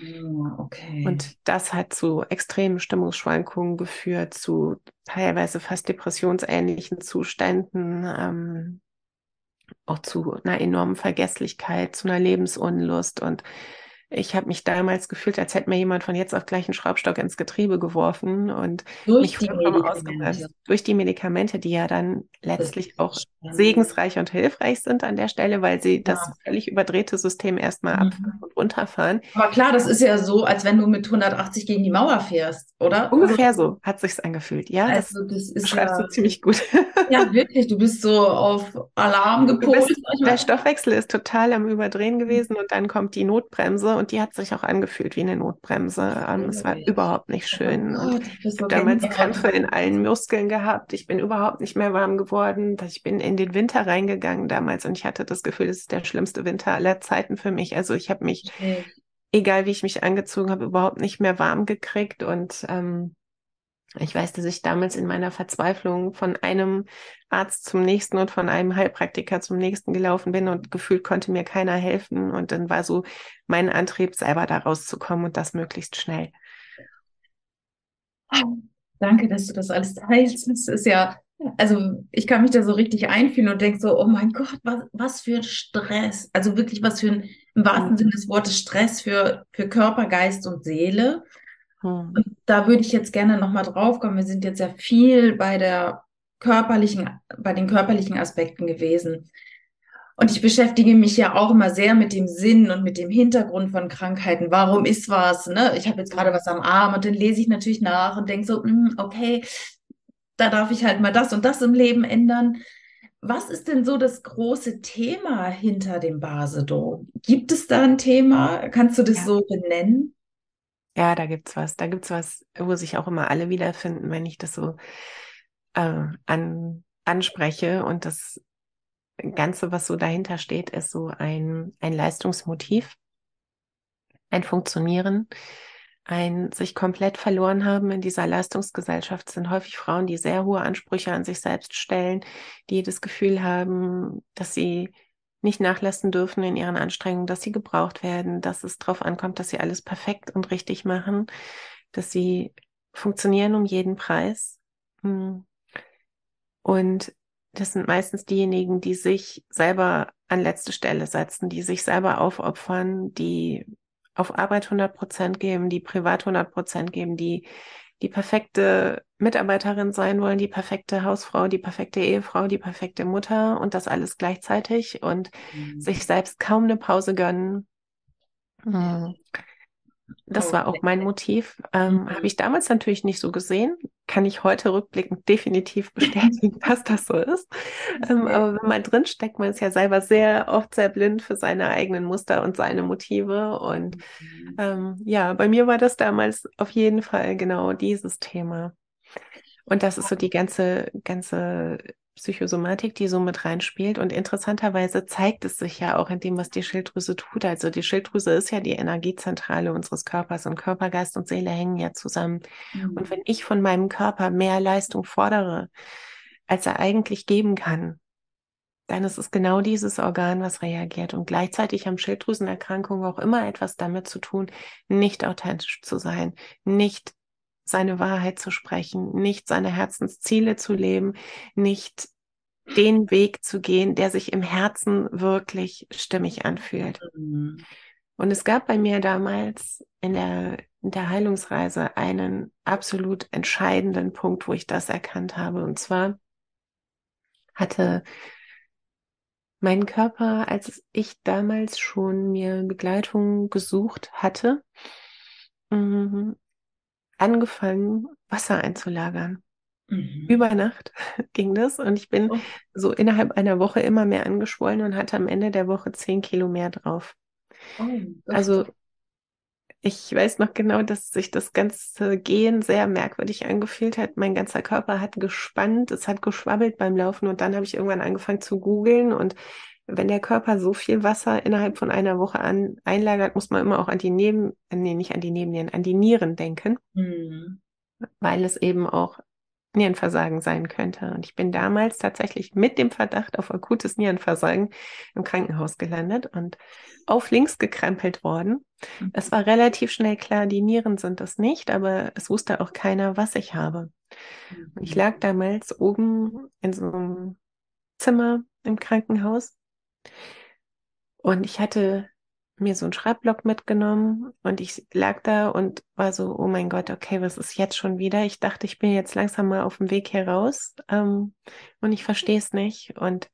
Ah, okay. Und das hat zu extremen Stimmungsschwankungen geführt, zu teilweise fast depressionsähnlichen Zuständen, ähm, auch zu einer enormen Vergesslichkeit, zu einer Lebensunlust und ich habe mich damals gefühlt, als hätte mir jemand von jetzt auf gleich einen Schraubstock ins Getriebe geworfen und durch mich vollkommen ausgebremst. Durch die Medikamente, die ja dann letztlich auch segensreich und hilfreich sind an der Stelle, weil sie ja. das völlig überdrehte System erstmal mhm. abfahren und runterfahren. Aber klar, das ist ja so, als wenn du mit 180 gegen die Mauer fährst, oder? Ungefähr also, so hat sich's angefühlt. Ja, also das, das ist schreibst ja, du ziemlich gut. Ja, wirklich. Du bist so auf Alarm gepolt. Der Stoffwechsel ist total am Überdrehen gewesen und dann kommt die Notbremse und die hat sich auch angefühlt wie eine Notbremse. Ähm, es war überhaupt nicht schön. Oh Gott, ich habe damals Krämpfe in allen Muskeln gehabt. Ich bin überhaupt nicht mehr warm geworden. Ich bin in den Winter reingegangen damals und ich hatte das Gefühl, das ist der schlimmste Winter aller Zeiten für mich. Also ich habe mich, okay. egal wie ich mich angezogen habe, überhaupt nicht mehr warm gekriegt und ähm, ich weiß, dass ich damals in meiner Verzweiflung von einem Arzt zum nächsten und von einem Heilpraktiker zum nächsten gelaufen bin und gefühlt konnte mir keiner helfen. Und dann war so mein Antrieb, selber da rauszukommen und das möglichst schnell. Danke, dass du das alles teilst. Das ist ja, also ich kann mich da so richtig einfühlen und denke so, oh mein Gott, was, was für ein Stress. Also wirklich was für ein, im wahrsten Sinne des Wortes Stress für, für Körper, Geist und Seele. Hm. Und da würde ich jetzt gerne nochmal drauf kommen. Wir sind jetzt ja viel bei der körperlichen, bei den körperlichen Aspekten gewesen. Und ich beschäftige mich ja auch immer sehr mit dem Sinn und mit dem Hintergrund von Krankheiten. Warum ist was? Ne? Ich habe jetzt gerade was am Arm und dann lese ich natürlich nach und denke so, hm, okay, da darf ich halt mal das und das im Leben ändern. Was ist denn so das große Thema hinter dem Basedo? Gibt es da ein Thema? Kannst du das ja. so benennen? Ja, da gibt's was. Da gibt's was, wo sich auch immer alle wiederfinden, wenn ich das so äh, an, anspreche. Und das Ganze, was so dahinter steht, ist so ein, ein Leistungsmotiv, ein Funktionieren, ein sich komplett verloren haben in dieser Leistungsgesellschaft sind häufig Frauen, die sehr hohe Ansprüche an sich selbst stellen, die das Gefühl haben, dass sie nicht nachlassen dürfen in ihren Anstrengungen, dass sie gebraucht werden, dass es darauf ankommt, dass sie alles perfekt und richtig machen, dass sie funktionieren um jeden Preis. Hm. Und das sind meistens diejenigen, die sich selber an letzte Stelle setzen, die sich selber aufopfern, die auf Arbeit 100 Prozent geben, die privat 100 Prozent geben, die die perfekte Mitarbeiterin sein wollen, die perfekte Hausfrau, die perfekte Ehefrau, die perfekte Mutter und das alles gleichzeitig und mhm. sich selbst kaum eine Pause gönnen. Mhm. Das war auch mein Motiv. Ähm, mhm. Habe ich damals natürlich nicht so gesehen. Kann ich heute rückblickend definitiv bestätigen, dass das so ist. Ähm, aber wenn man drin steckt, man ist ja selber sehr oft sehr blind für seine eigenen Muster und seine Motive. Und mhm. ähm, ja, bei mir war das damals auf jeden Fall genau dieses Thema. Und das ist so die ganze, ganze Psychosomatik, die so mit reinspielt. Und interessanterweise zeigt es sich ja auch in dem, was die Schilddrüse tut. Also die Schilddrüse ist ja die Energiezentrale unseres Körpers und Körper, Geist und Seele hängen ja zusammen. Mhm. Und wenn ich von meinem Körper mehr Leistung fordere, als er eigentlich geben kann, dann ist es genau dieses Organ, was reagiert. Und gleichzeitig haben Schilddrüsenerkrankungen auch immer etwas damit zu tun, nicht authentisch zu sein, nicht seine Wahrheit zu sprechen, nicht seine Herzensziele zu leben, nicht den Weg zu gehen, der sich im Herzen wirklich stimmig anfühlt. Mhm. Und es gab bei mir damals in der, in der Heilungsreise einen absolut entscheidenden Punkt, wo ich das erkannt habe. Und zwar hatte mein Körper, als ich damals schon mir Begleitung gesucht hatte, mh, angefangen, Wasser einzulagern. Mhm. Über Nacht ging das und ich bin oh. so innerhalb einer Woche immer mehr angeschwollen und hatte am Ende der Woche zehn Kilo mehr drauf. Oh, also ich weiß noch genau, dass sich das ganze Gehen sehr merkwürdig angefühlt hat. Mein ganzer Körper hat gespannt, es hat geschwabbelt beim Laufen und dann habe ich irgendwann angefangen zu googeln und wenn der Körper so viel Wasser innerhalb von einer Woche an, einlagert, muss man immer auch an die Neben, äh, nee, nicht an die Nebennieren, an die Nieren denken, mhm. weil es eben auch Nierenversagen sein könnte. Und ich bin damals tatsächlich mit dem Verdacht auf akutes Nierenversagen im Krankenhaus gelandet und auf links gekrempelt worden. Mhm. Es war relativ schnell klar, die Nieren sind es nicht, aber es wusste auch keiner, was ich habe. Und ich lag damals oben in so einem Zimmer im Krankenhaus und ich hatte mir so einen Schreibblock mitgenommen und ich lag da und war so, oh mein Gott, okay, was ist jetzt schon wieder? Ich dachte, ich bin jetzt langsam mal auf dem Weg hier raus ähm, und ich verstehe es nicht. Und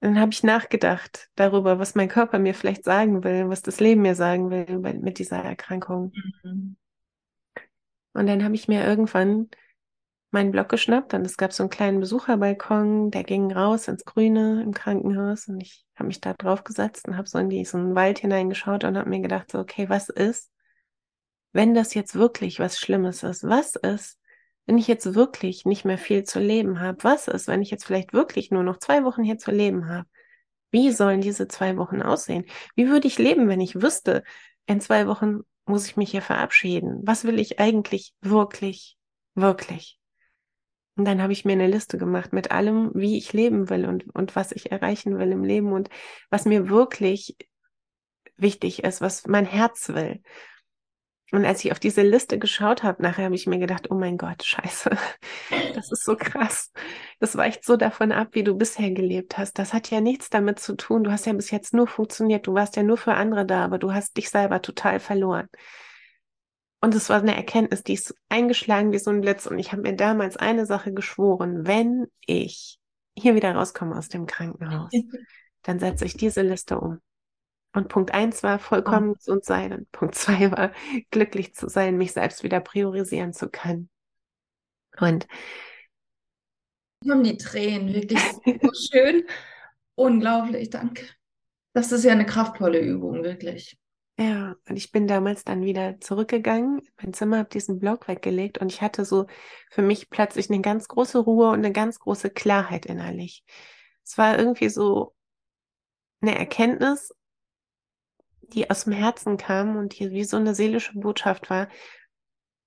dann habe ich nachgedacht darüber, was mein Körper mir vielleicht sagen will, was das Leben mir sagen will mit dieser Erkrankung. Mhm. Und dann habe ich mir irgendwann meinen Block geschnappt und es gab so einen kleinen Besucherbalkon, der ging raus ins Grüne im Krankenhaus und ich habe mich da drauf gesetzt und habe so in diesen Wald hineingeschaut und habe mir gedacht, so, okay, was ist, wenn das jetzt wirklich was Schlimmes ist? Was ist, wenn ich jetzt wirklich nicht mehr viel zu leben habe? Was ist, wenn ich jetzt vielleicht wirklich nur noch zwei Wochen hier zu leben habe? Wie sollen diese zwei Wochen aussehen? Wie würde ich leben, wenn ich wüsste, in zwei Wochen muss ich mich hier verabschieden? Was will ich eigentlich wirklich, wirklich? Und dann habe ich mir eine Liste gemacht mit allem, wie ich leben will und, und was ich erreichen will im Leben und was mir wirklich wichtig ist, was mein Herz will. Und als ich auf diese Liste geschaut habe, nachher habe ich mir gedacht, oh mein Gott, scheiße, das ist so krass. Das weicht so davon ab, wie du bisher gelebt hast. Das hat ja nichts damit zu tun. Du hast ja bis jetzt nur funktioniert. Du warst ja nur für andere da, aber du hast dich selber total verloren. Und es war eine Erkenntnis, die ist eingeschlagen wie so ein Blitz. Und ich habe mir damals eine Sache geschworen, wenn ich hier wieder rauskomme aus dem Krankenhaus, dann setze ich diese Liste um. Und Punkt eins war vollkommen oh. gesund sein. Und Punkt zwei war glücklich zu sein, mich selbst wieder priorisieren zu können. Und haben die Tränen wirklich so schön. Unglaublich, danke. Das ist ja eine kraftvolle Übung, wirklich. Ja, und ich bin damals dann wieder zurückgegangen, in mein Zimmer, habe diesen Block weggelegt und ich hatte so für mich plötzlich eine ganz große Ruhe und eine ganz große Klarheit innerlich. Es war irgendwie so eine Erkenntnis, die aus dem Herzen kam und die wie so eine seelische Botschaft war.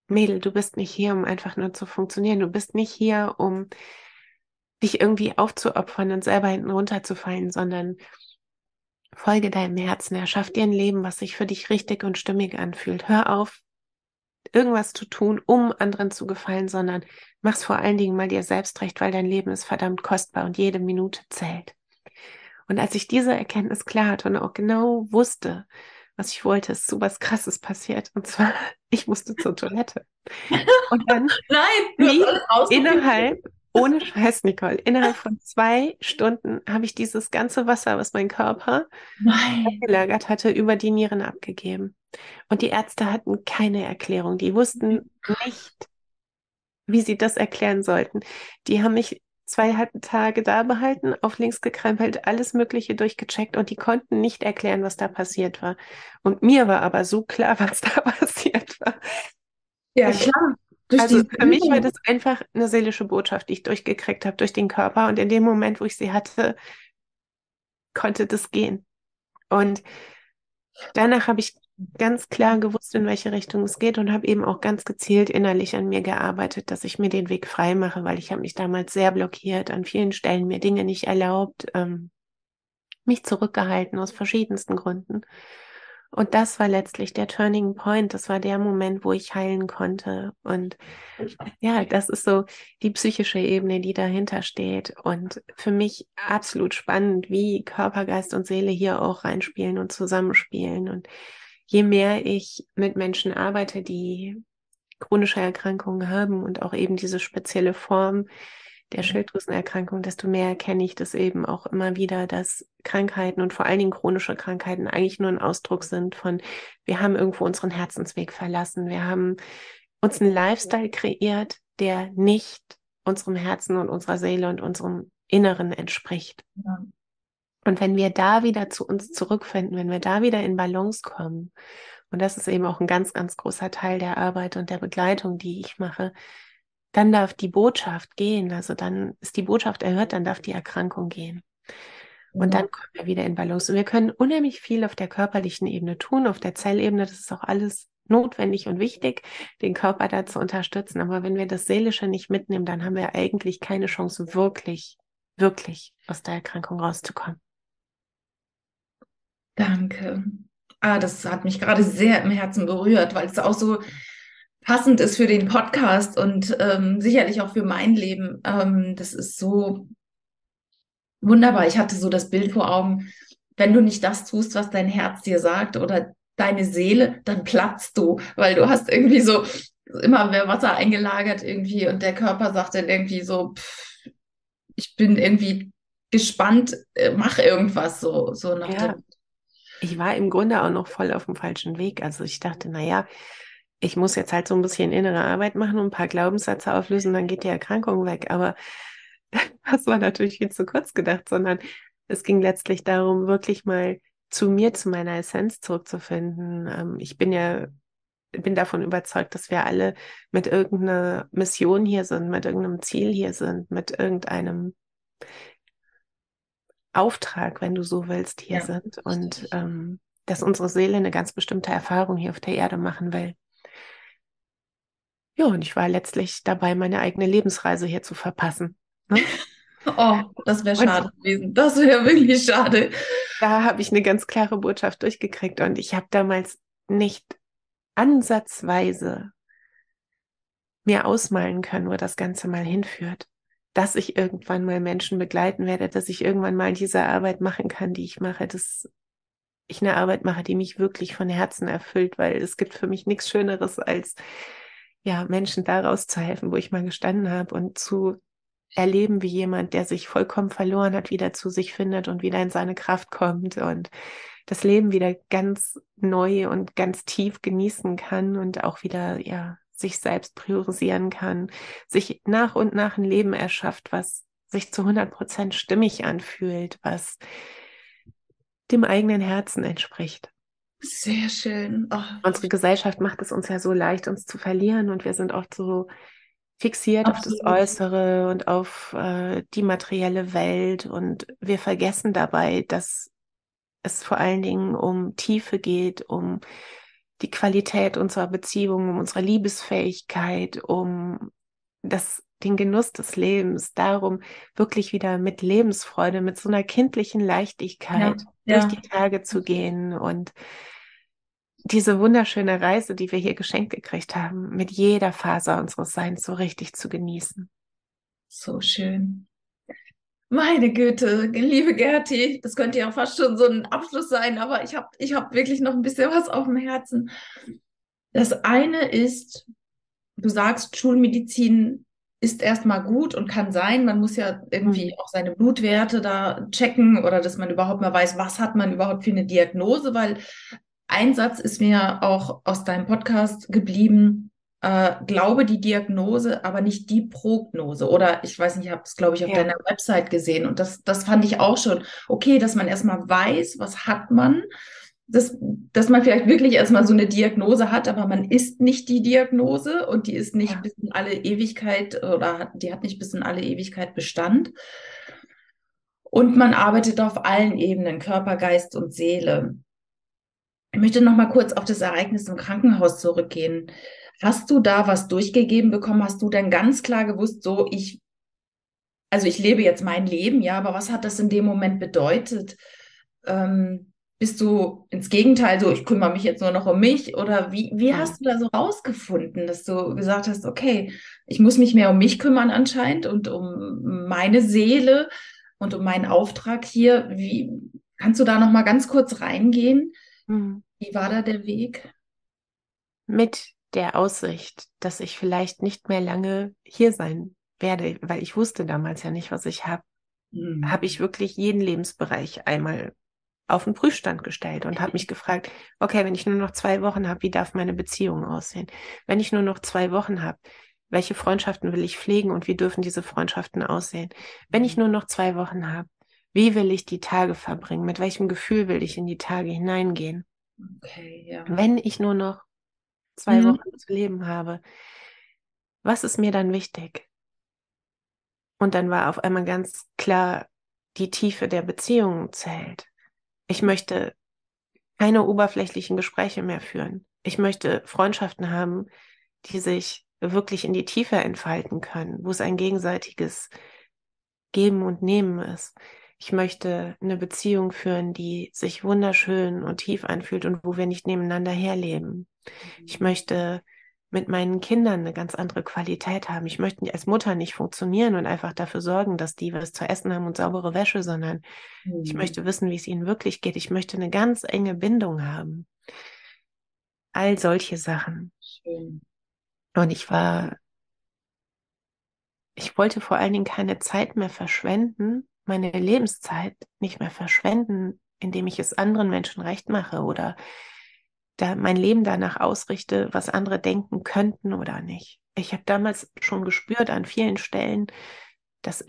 Mädel, du bist nicht hier, um einfach nur zu funktionieren. Du bist nicht hier, um dich irgendwie aufzuopfern und selber hinten runterzufallen, sondern Folge deinem Herzen, erschaff dir ein Leben, was sich für dich richtig und stimmig anfühlt. Hör auf, irgendwas zu tun, um anderen zu gefallen, sondern mach's vor allen Dingen mal dir selbst recht, weil dein Leben ist verdammt kostbar und jede Minute zählt. Und als ich diese Erkenntnis klar hatte und auch genau wusste, was ich wollte, ist so was Krasses passiert. Und zwar, ich musste zur Toilette. Und dann, Nein, innerhalb ohne Scheiß, Nicole. Innerhalb von zwei Stunden habe ich dieses ganze Wasser, was mein Körper gelagert hatte, über die Nieren abgegeben. Und die Ärzte hatten keine Erklärung. Die wussten nicht, wie sie das erklären sollten. Die haben mich zweieinhalb Tage da behalten, auf links gekrempelt, alles Mögliche durchgecheckt und die konnten nicht erklären, was da passiert war. Und mir war aber so klar, was da passiert war. Ja, klar. Durch also für mich war das einfach eine seelische Botschaft, die ich durchgekriegt habe durch den Körper. Und in dem Moment, wo ich sie hatte, konnte das gehen. Und danach habe ich ganz klar gewusst, in welche Richtung es geht und habe eben auch ganz gezielt innerlich an mir gearbeitet, dass ich mir den Weg frei mache, weil ich habe mich damals sehr blockiert, an vielen Stellen mir Dinge nicht erlaubt, ähm, mich zurückgehalten aus verschiedensten Gründen. Und das war letztlich der Turning Point. Das war der Moment, wo ich heilen konnte. Und ja, das ist so die psychische Ebene, die dahinter steht. Und für mich absolut spannend, wie Körper, Geist und Seele hier auch reinspielen und zusammenspielen. Und je mehr ich mit Menschen arbeite, die chronische Erkrankungen haben und auch eben diese spezielle Form, der Schilddrüsenerkrankung, desto mehr erkenne ich das eben auch immer wieder, dass Krankheiten und vor allen Dingen chronische Krankheiten eigentlich nur ein Ausdruck sind von, wir haben irgendwo unseren Herzensweg verlassen, wir haben uns einen Lifestyle kreiert, der nicht unserem Herzen und unserer Seele und unserem Inneren entspricht. Ja. Und wenn wir da wieder zu uns zurückfinden, wenn wir da wieder in Balance kommen, und das ist eben auch ein ganz, ganz großer Teil der Arbeit und der Begleitung, die ich mache, dann darf die Botschaft gehen. Also dann ist die Botschaft erhört, dann darf die Erkrankung gehen. Und dann kommen wir wieder in Balance. Und wir können unheimlich viel auf der körperlichen Ebene tun, auf der Zellebene. Das ist auch alles notwendig und wichtig, den Körper da zu unterstützen. Aber wenn wir das Seelische nicht mitnehmen, dann haben wir eigentlich keine Chance, wirklich, wirklich aus der Erkrankung rauszukommen. Danke. Ah, das hat mich gerade sehr im Herzen berührt, weil es auch so passend ist für den Podcast und ähm, sicherlich auch für mein Leben. Ähm, das ist so wunderbar. Ich hatte so das Bild vor Augen, wenn du nicht das tust, was dein Herz dir sagt oder deine Seele, dann platzt du, weil du hast irgendwie so immer mehr Wasser eingelagert irgendwie und der Körper sagt dann irgendwie so, pff, ich bin irgendwie gespannt, äh, mach irgendwas so, so nach ja. dem. Ich war im Grunde auch noch voll auf dem falschen Weg. Also ich dachte, naja, ich muss jetzt halt so ein bisschen innere Arbeit machen und ein paar Glaubenssätze auflösen, dann geht die Erkrankung weg. Aber das war natürlich viel zu kurz gedacht, sondern es ging letztlich darum, wirklich mal zu mir, zu meiner Essenz zurückzufinden. Ähm, ich bin ja, bin davon überzeugt, dass wir alle mit irgendeiner Mission hier sind, mit irgendeinem Ziel hier sind, mit irgendeinem Auftrag, wenn du so willst, hier ja, sind und ähm, dass unsere Seele eine ganz bestimmte Erfahrung hier auf der Erde machen will. Ja, und ich war letztlich dabei, meine eigene Lebensreise hier zu verpassen. Ne? Oh, das wäre schade gewesen. Das wäre wirklich schade. Da habe ich eine ganz klare Botschaft durchgekriegt und ich habe damals nicht ansatzweise mir ausmalen können, wo das Ganze mal hinführt. Dass ich irgendwann mal Menschen begleiten werde, dass ich irgendwann mal diese Arbeit machen kann, die ich mache, dass ich eine Arbeit mache, die mich wirklich von Herzen erfüllt, weil es gibt für mich nichts Schöneres als ja, Menschen daraus zu helfen, wo ich mal gestanden habe und zu erleben, wie jemand, der sich vollkommen verloren hat, wieder zu sich findet und wieder in seine Kraft kommt und das Leben wieder ganz neu und ganz tief genießen kann und auch wieder, ja, sich selbst priorisieren kann, sich nach und nach ein Leben erschafft, was sich zu 100 Prozent stimmig anfühlt, was dem eigenen Herzen entspricht. Sehr schön. Oh. Unsere Gesellschaft macht es uns ja so leicht, uns zu verlieren und wir sind oft so fixiert Absolut. auf das Äußere und auf äh, die materielle Welt und wir vergessen dabei, dass es vor allen Dingen um Tiefe geht, um die Qualität unserer Beziehung, um unsere Liebesfähigkeit, um das, den Genuss des Lebens, darum wirklich wieder mit Lebensfreude, mit so einer kindlichen Leichtigkeit ja, durch ja. die Tage zu gehen und diese wunderschöne Reise, die wir hier geschenkt gekriegt haben, mit jeder Faser unseres Seins so richtig zu genießen. So schön. Meine Güte, liebe Gerti, das könnte ja fast schon so ein Abschluss sein, aber ich habe ich hab wirklich noch ein bisschen was auf dem Herzen. Das eine ist, du sagst, Schulmedizin ist erstmal gut und kann sein. Man muss ja irgendwie mhm. auch seine Blutwerte da checken oder dass man überhaupt mal weiß, was hat man überhaupt für eine Diagnose, weil ein Satz ist mir auch aus deinem Podcast geblieben. Äh, glaube die Diagnose, aber nicht die Prognose. Oder ich weiß nicht, ich habe es, glaube ich, auf ja. deiner Website gesehen. Und das, das fand ich auch schon okay, dass man erstmal weiß, was hat man. Dass, dass man vielleicht wirklich erstmal so eine Diagnose hat, aber man ist nicht die Diagnose und die ist nicht ja. bis in alle Ewigkeit oder die hat nicht bis in alle Ewigkeit Bestand. Und man arbeitet auf allen Ebenen, Körper, Geist und Seele. Ich möchte noch mal kurz auf das Ereignis im Krankenhaus zurückgehen. Hast du da was durchgegeben bekommen? Hast du denn ganz klar gewusst, so ich, also ich lebe jetzt mein Leben, ja, aber was hat das in dem Moment bedeutet? Ähm, bist du ins Gegenteil so, ich kümmere mich jetzt nur noch um mich? Oder wie, wie hast du da so rausgefunden, dass du gesagt hast, okay, ich muss mich mehr um mich kümmern anscheinend und um meine Seele und um meinen Auftrag hier? Wie kannst du da noch mal ganz kurz reingehen? Mhm. Wie war da der Weg? Mit der Aussicht, dass ich vielleicht nicht mehr lange hier sein werde, weil ich wusste damals ja nicht, was ich habe, Mhm. habe ich wirklich jeden Lebensbereich einmal auf den Prüfstand gestellt und habe mich gefragt, okay, wenn ich nur noch zwei Wochen habe, wie darf meine Beziehung aussehen? Wenn ich nur noch zwei Wochen habe, welche Freundschaften will ich pflegen und wie dürfen diese Freundschaften aussehen? Wenn ich nur noch zwei Wochen habe, wie will ich die Tage verbringen? Mit welchem Gefühl will ich in die Tage hineingehen? Okay, ja. Wenn ich nur noch zwei Mhm. Wochen zu leben habe, was ist mir dann wichtig? Und dann war auf einmal ganz klar, die Tiefe der Beziehung zählt. Ich möchte keine oberflächlichen Gespräche mehr führen. Ich möchte Freundschaften haben, die sich wirklich in die Tiefe entfalten können, wo es ein gegenseitiges Geben und Nehmen ist. Ich möchte eine Beziehung führen, die sich wunderschön und tief anfühlt und wo wir nicht nebeneinander herleben. Ich möchte mit meinen Kindern eine ganz andere Qualität haben. Ich möchte als Mutter nicht funktionieren und einfach dafür sorgen, dass die was zu essen haben und saubere Wäsche, sondern ich Mhm. möchte wissen, wie es ihnen wirklich geht. Ich möchte eine ganz enge Bindung haben. All solche Sachen. Schön. Und ich war, ich wollte vor allen Dingen keine Zeit mehr verschwenden, meine Lebenszeit nicht mehr verschwenden, indem ich es anderen Menschen recht mache oder da mein Leben danach ausrichte, was andere denken könnten oder nicht. Ich habe damals schon gespürt an vielen Stellen, dass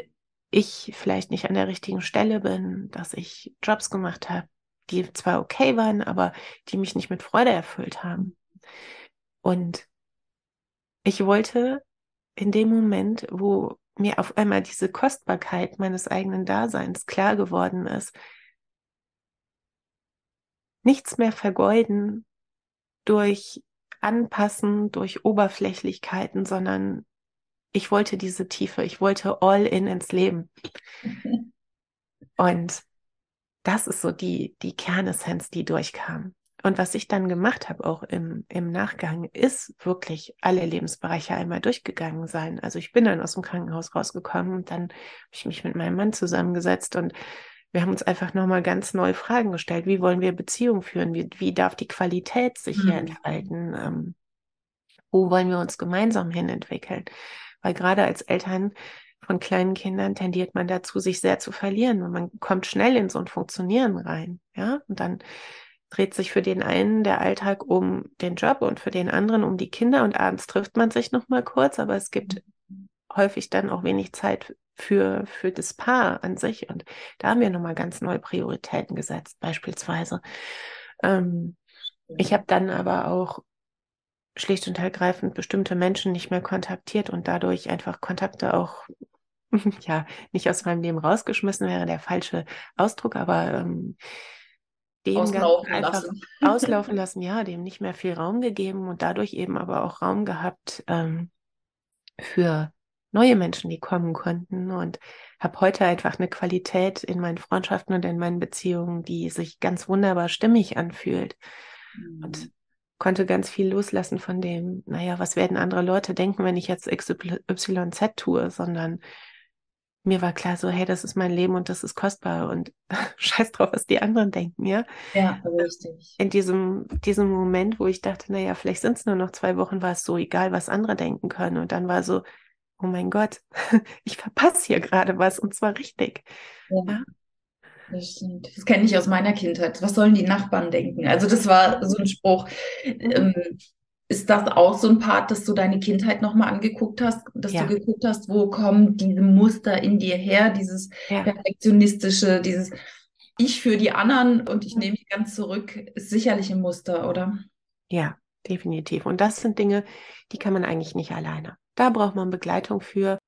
ich vielleicht nicht an der richtigen Stelle bin, dass ich Jobs gemacht habe, die zwar okay waren, aber die mich nicht mit Freude erfüllt haben. Und ich wollte in dem Moment, wo mir auf einmal diese Kostbarkeit meines eigenen Daseins klar geworden ist, nichts mehr vergeuden durch Anpassen, durch Oberflächlichkeiten, sondern ich wollte diese Tiefe, ich wollte all in ins Leben. Und das ist so die, die Kernessenz, die durchkam. Und was ich dann gemacht habe, auch im, im Nachgang, ist wirklich alle Lebensbereiche einmal durchgegangen sein. Also ich bin dann aus dem Krankenhaus rausgekommen und dann habe ich mich mit meinem Mann zusammengesetzt und wir haben uns einfach nochmal ganz neue Fragen gestellt. Wie wollen wir Beziehungen führen? Wie, wie darf die Qualität sich hier Mhm. entfalten? Ähm, wo wollen wir uns gemeinsam hin entwickeln? Weil gerade als Eltern von kleinen Kindern tendiert man dazu, sich sehr zu verlieren und man kommt schnell in so ein Funktionieren rein. Ja, und dann dreht sich für den einen der Alltag um den Job und für den anderen um die Kinder und abends trifft man sich noch mal kurz, aber es gibt häufig dann auch wenig Zeit für, für das Paar an sich. Und da haben wir nochmal ganz neue Prioritäten gesetzt, beispielsweise. Ähm, ich habe dann aber auch schlicht und ergreifend bestimmte Menschen nicht mehr kontaktiert und dadurch einfach Kontakte auch, ja, nicht aus meinem Leben rausgeschmissen wäre der falsche Ausdruck, aber ähm, dem Auslaufen einfach lassen. auslaufen lassen, ja, dem nicht mehr viel Raum gegeben und dadurch eben aber auch Raum gehabt ähm, für neue Menschen, die kommen konnten und habe heute einfach eine Qualität in meinen Freundschaften und in meinen Beziehungen, die sich ganz wunderbar stimmig anfühlt und konnte ganz viel loslassen von dem, naja, was werden andere Leute denken, wenn ich jetzt XYZ tue, sondern mir war klar so, hey, das ist mein Leben und das ist kostbar und scheiß drauf, was die anderen denken, ja. Ja, richtig. In diesem, diesem Moment, wo ich dachte, naja, vielleicht sind es nur noch zwei Wochen, war es so egal, was andere denken können. Und dann war so, oh mein Gott, ich verpasse hier gerade was und zwar richtig. Ja. Ja. Das stimmt. Das kenne ich aus meiner Kindheit. Was sollen die Nachbarn denken? Also das war so ein Spruch. Ähm, ist das auch so ein Part, dass du deine Kindheit nochmal angeguckt hast, dass Ja. du geguckt hast, wo kommen diese Muster in dir her, dieses Ja, perfektionistische, dieses Ich für die anderen und ich nehme mich ganz zurück, ist sicherlich ein Muster, oder? ja, definitiv. Und das sind Dinge, die kann man eigentlich nicht alleine. Da braucht man Begleitung für.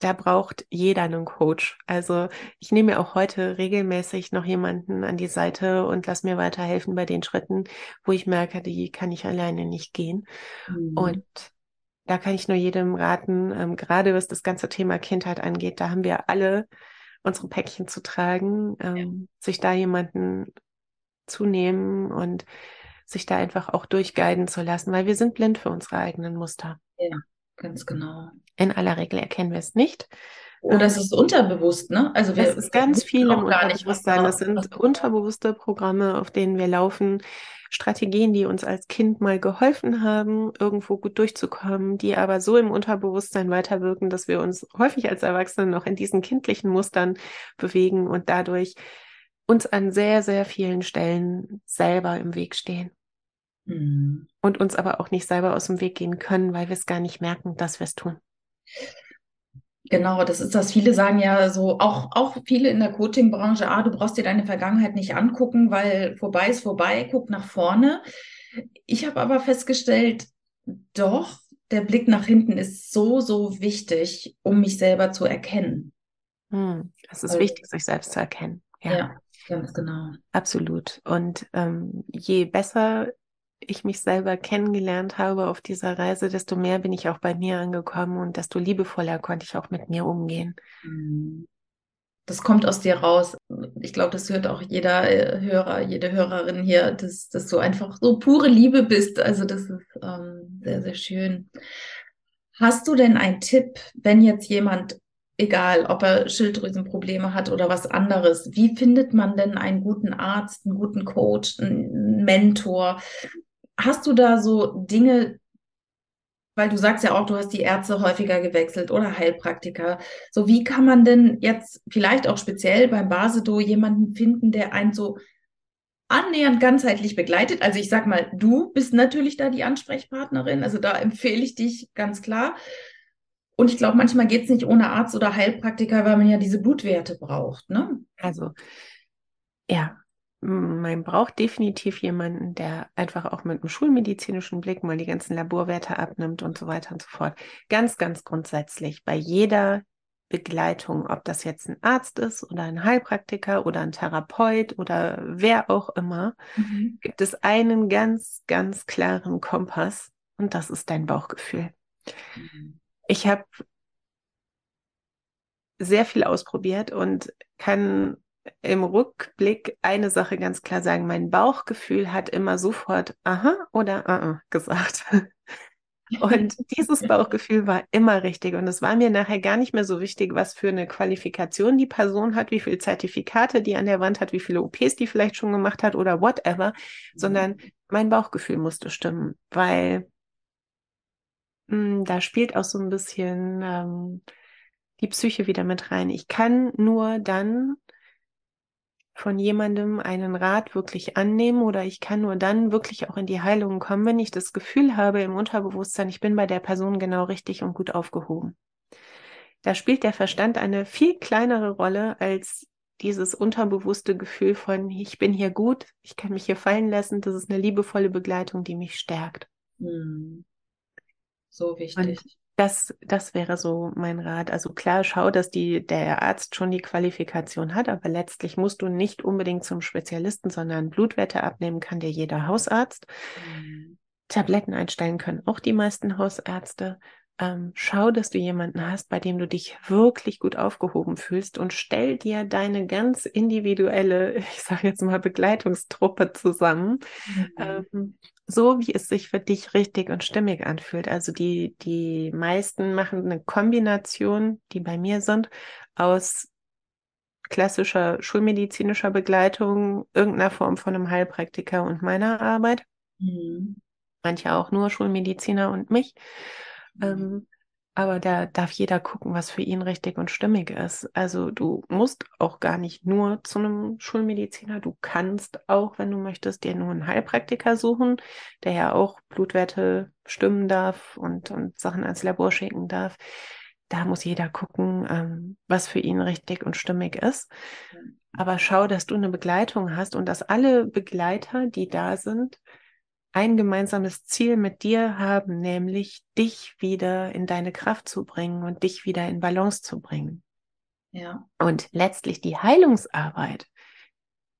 Da braucht jeder einen Coach. Also ich nehme mir auch heute regelmäßig noch jemanden an die Seite und lass mir weiterhelfen bei den Schritten, wo ich merke, die kann ich alleine nicht gehen. Mhm. Und da kann ich nur jedem raten, ähm, gerade was das ganze Thema Kindheit angeht, da haben wir alle unsere Päckchen zu tragen, ähm, sich da jemanden zu nehmen und sich da einfach auch durchguiden zu lassen, weil wir sind blind für unsere eigenen Muster. Ganz genau. In aller Regel erkennen wir es nicht, Oder es ist unterbewusst, ne? Also wir, es ist ganz viel im Unterbewusstsein. Das sind unterbewusste Programme, auf denen wir laufen. Strategien, die uns als Kind mal geholfen haben, irgendwo gut durchzukommen, die aber so im Unterbewusstsein weiterwirken, dass wir uns häufig als Erwachsene noch in diesen kindlichen Mustern bewegen und dadurch uns an sehr, sehr vielen Stellen selber im Weg stehen. Mhm. Und uns aber auch nicht selber aus dem Weg gehen können, weil wir es gar nicht merken, dass wir es tun. Genau, das ist das. Viele sagen ja so, auch, auch viele in der Coaching-Branche, ah, du brauchst dir deine Vergangenheit nicht angucken, weil vorbei ist vorbei, guck nach vorne. Ich habe aber festgestellt, doch, der Blick nach hinten ist so, so wichtig, um mich selber zu erkennen. Hm, es ist also, wichtig, sich selbst zu erkennen. Ja, ja ganz genau. Absolut. Und ähm, je besser ich mich selber kennengelernt habe auf dieser Reise, desto mehr bin ich auch bei mir angekommen und desto liebevoller konnte ich auch mit mir umgehen. Mhm. Das kommt aus dir raus. Ich glaube, das hört auch jeder äh, Hörer, jede Hörerin hier, dass, dass du einfach so pure Liebe bist. Also das ist ähm, sehr, sehr schön. Hast du denn einen Tipp, wenn jetzt jemand, egal ob er Schilddrüsenprobleme hat oder was anderes, wie findet man denn einen guten Arzt, einen guten Coach, einen Mentor? Hast du da so Dinge, weil du sagst ja auch, du hast die Ärzte häufiger gewechselt oder Heilpraktiker. So, wie kann man denn jetzt vielleicht auch speziell beim Basedo jemanden finden, der einen so annähernd ganzheitlich begleitet? Also ich sag mal, du bist natürlich da die Ansprechpartnerin, also da empfehle ich dich ganz klar. Und ich glaube, manchmal geht es nicht ohne Arzt oder Heilpraktiker, weil man ja diese Blutwerte braucht, ne? Also, ja, man braucht definitiv jemanden, der einfach auch mit einem schulmedizinischen Blick mal die ganzen Laborwerte abnimmt und so weiter und so fort. Ganz, ganz grundsätzlich bei jeder Begleitung, ob das jetzt ein Arzt ist oder ein Heilpraktiker oder ein Therapeut oder wer auch immer, mhm. gibt es einen ganz, ganz klaren Kompass und das ist dein Bauchgefühl. Mhm. Ich habe sehr viel ausprobiert und kann im Rückblick eine Sache ganz klar sagen. Mein Bauchgefühl hat immer sofort aha oder uh gesagt. Und dieses Bauchgefühl war immer richtig. Und es war mir nachher gar nicht mehr so wichtig, was für eine Qualifikation die Person hat, wie viele Zertifikate die an der Wand hat, wie viele OPs die vielleicht schon gemacht hat oder whatever, mhm. sondern mein Bauchgefühl musste stimmen, weil mh, hm, da spielt auch so ein bisschen ähm, die Psyche wieder mit rein. Ich kann nur dann von jemandem einen Rat wirklich annehmen oder ich kann nur dann wirklich auch in die Heilung kommen, wenn ich das Gefühl habe im Unterbewusstsein, ich bin bei der Person genau richtig und gut aufgehoben. Da spielt der Verstand eine viel kleinere Rolle als dieses unterbewusste Gefühl von, ich bin hier gut, ich kann mich hier fallen lassen, das ist eine liebevolle Begleitung, die mich stärkt. Hm. So wichtig. Und das, das wäre so mein Rat. Also klar, schau, dass die, der Arzt schon die Qualifikation hat, aber letztlich musst du nicht unbedingt zum Spezialisten, sondern Blutwerte abnehmen kann dir jeder Hausarzt. Mhm. Tabletten einstellen können auch die meisten Hausärzte. Ähm, schau, dass du jemanden hast, bei dem du dich wirklich gut aufgehoben fühlst und stell dir deine ganz individuelle, ich sage jetzt mal, Begleitungstruppe zusammen. Mhm. Ähm, so wie es sich für dich richtig und stimmig anfühlt. Also die, die meisten machen eine Kombination, die bei mir sind, aus klassischer schulmedizinischer Begleitung, irgendeiner Form von einem Heilpraktiker und meiner Arbeit. Mhm. Manche auch nur Schulmediziner und mich. Mhm. Ähm, aber da darf jeder gucken, was für ihn richtig und stimmig ist. Also du musst auch gar nicht nur zu einem Schulmediziner. Du kannst auch, wenn du möchtest, dir nur einen Heilpraktiker suchen, der ja auch Blutwerte stimmen darf und, und Sachen ans Labor schicken darf. Da muss jeder gucken, ähm, was für ihn richtig und stimmig ist. Aber schau, dass du eine Begleitung hast und dass alle Begleiter, die da sind, ein gemeinsames Ziel mit dir haben, nämlich dich wieder in deine Kraft zu bringen und dich wieder in Balance zu bringen. Ja. Und letztlich die Heilungsarbeit,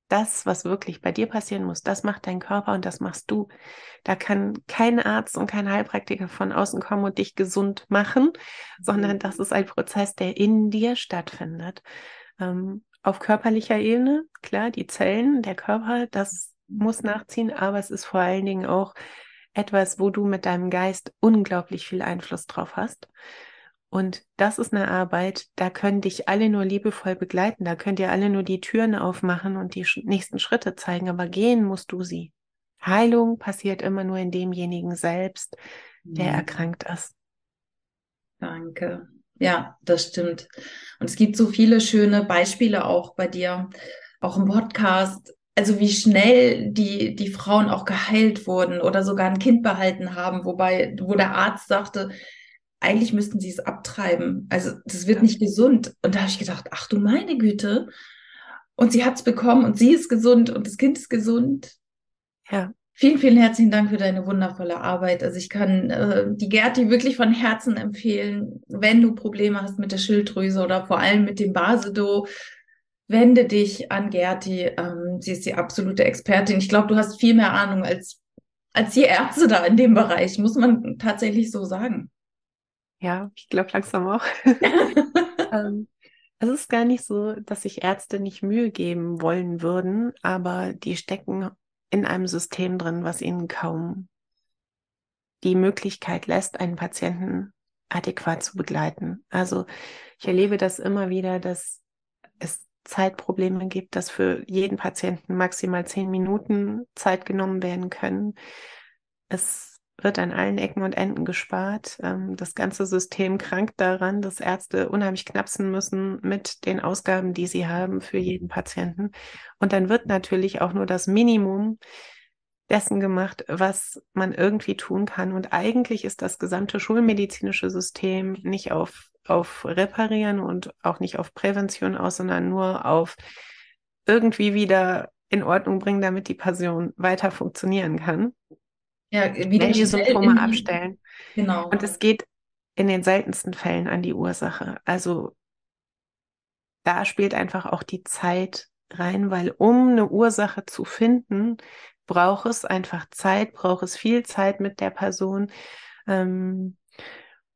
das, was wirklich bei dir passieren muss, das macht dein Körper und das machst du. Da kann kein Arzt und kein Heilpraktiker von außen kommen und dich gesund machen, sondern mhm. das ist ein Prozess, der in dir stattfindet. Ähm, auf körperlicher Ebene, klar, die Zellen, der Körper, das muss nachziehen, aber es ist vor allen Dingen auch etwas, wo du mit deinem Geist unglaublich viel Einfluss drauf hast. Und das ist eine Arbeit, da können dich alle nur liebevoll begleiten, da könnt ihr alle nur die Türen aufmachen und die nächsten Schritte zeigen, aber gehen musst du sie. Heilung passiert immer nur in demjenigen selbst, der mhm. erkrankt ist. Danke. Ja, das stimmt. Und es gibt so viele schöne Beispiele auch bei dir, auch im Podcast. Also wie schnell die, die Frauen auch geheilt wurden oder sogar ein Kind behalten haben, wobei, wo der Arzt sagte, eigentlich müssten sie es abtreiben. Also das wird nicht gesund. Und da habe ich gedacht, ach du meine Güte. Und sie hat es bekommen und sie ist gesund und das Kind ist gesund. Ja. Vielen, vielen herzlichen Dank für deine wundervolle Arbeit. Also ich kann äh, die Gerti wirklich von Herzen empfehlen, wenn du Probleme hast mit der Schilddrüse oder vor allem mit dem Basedo, wende dich an Gerti. Ähm, sie ist die absolute Expertin. Ich glaube, du hast viel mehr Ahnung als, als die Ärzte da in dem Bereich, muss man tatsächlich so sagen. Ja, ich glaube langsam auch. ähm, es ist gar nicht so, dass sich Ärzte nicht Mühe geben wollen würden, aber die stecken in einem System drin, was ihnen kaum die Möglichkeit lässt, einen Patienten adäquat zu begleiten. Also ich erlebe das immer wieder, dass es Zeitprobleme gibt, dass für jeden Patienten maximal zehn Minuten Zeit genommen werden können. Es wird an allen Ecken und Enden gespart. Ähm, das ganze System krankt daran, dass Ärzte unheimlich knapsen müssen mit den Ausgaben, die sie haben für jeden Patienten. Und dann wird natürlich auch nur das Minimum dessen gemacht, was man irgendwie tun kann. Und eigentlich ist das gesamte schulmedizinische System nicht auf, auf Reparieren und auch nicht auf Prävention aus, sondern nur auf irgendwie wieder in Ordnung bringen, damit die Person weiter funktionieren kann. Ja, wieder die Symptome abstellen. Genau. Und es geht in den seltensten Fällen an die Ursache. Also da spielt einfach auch die Zeit rein, weil um eine Ursache zu finden, braucht es einfach Zeit, braucht es viel Zeit mit der Person. Ähm,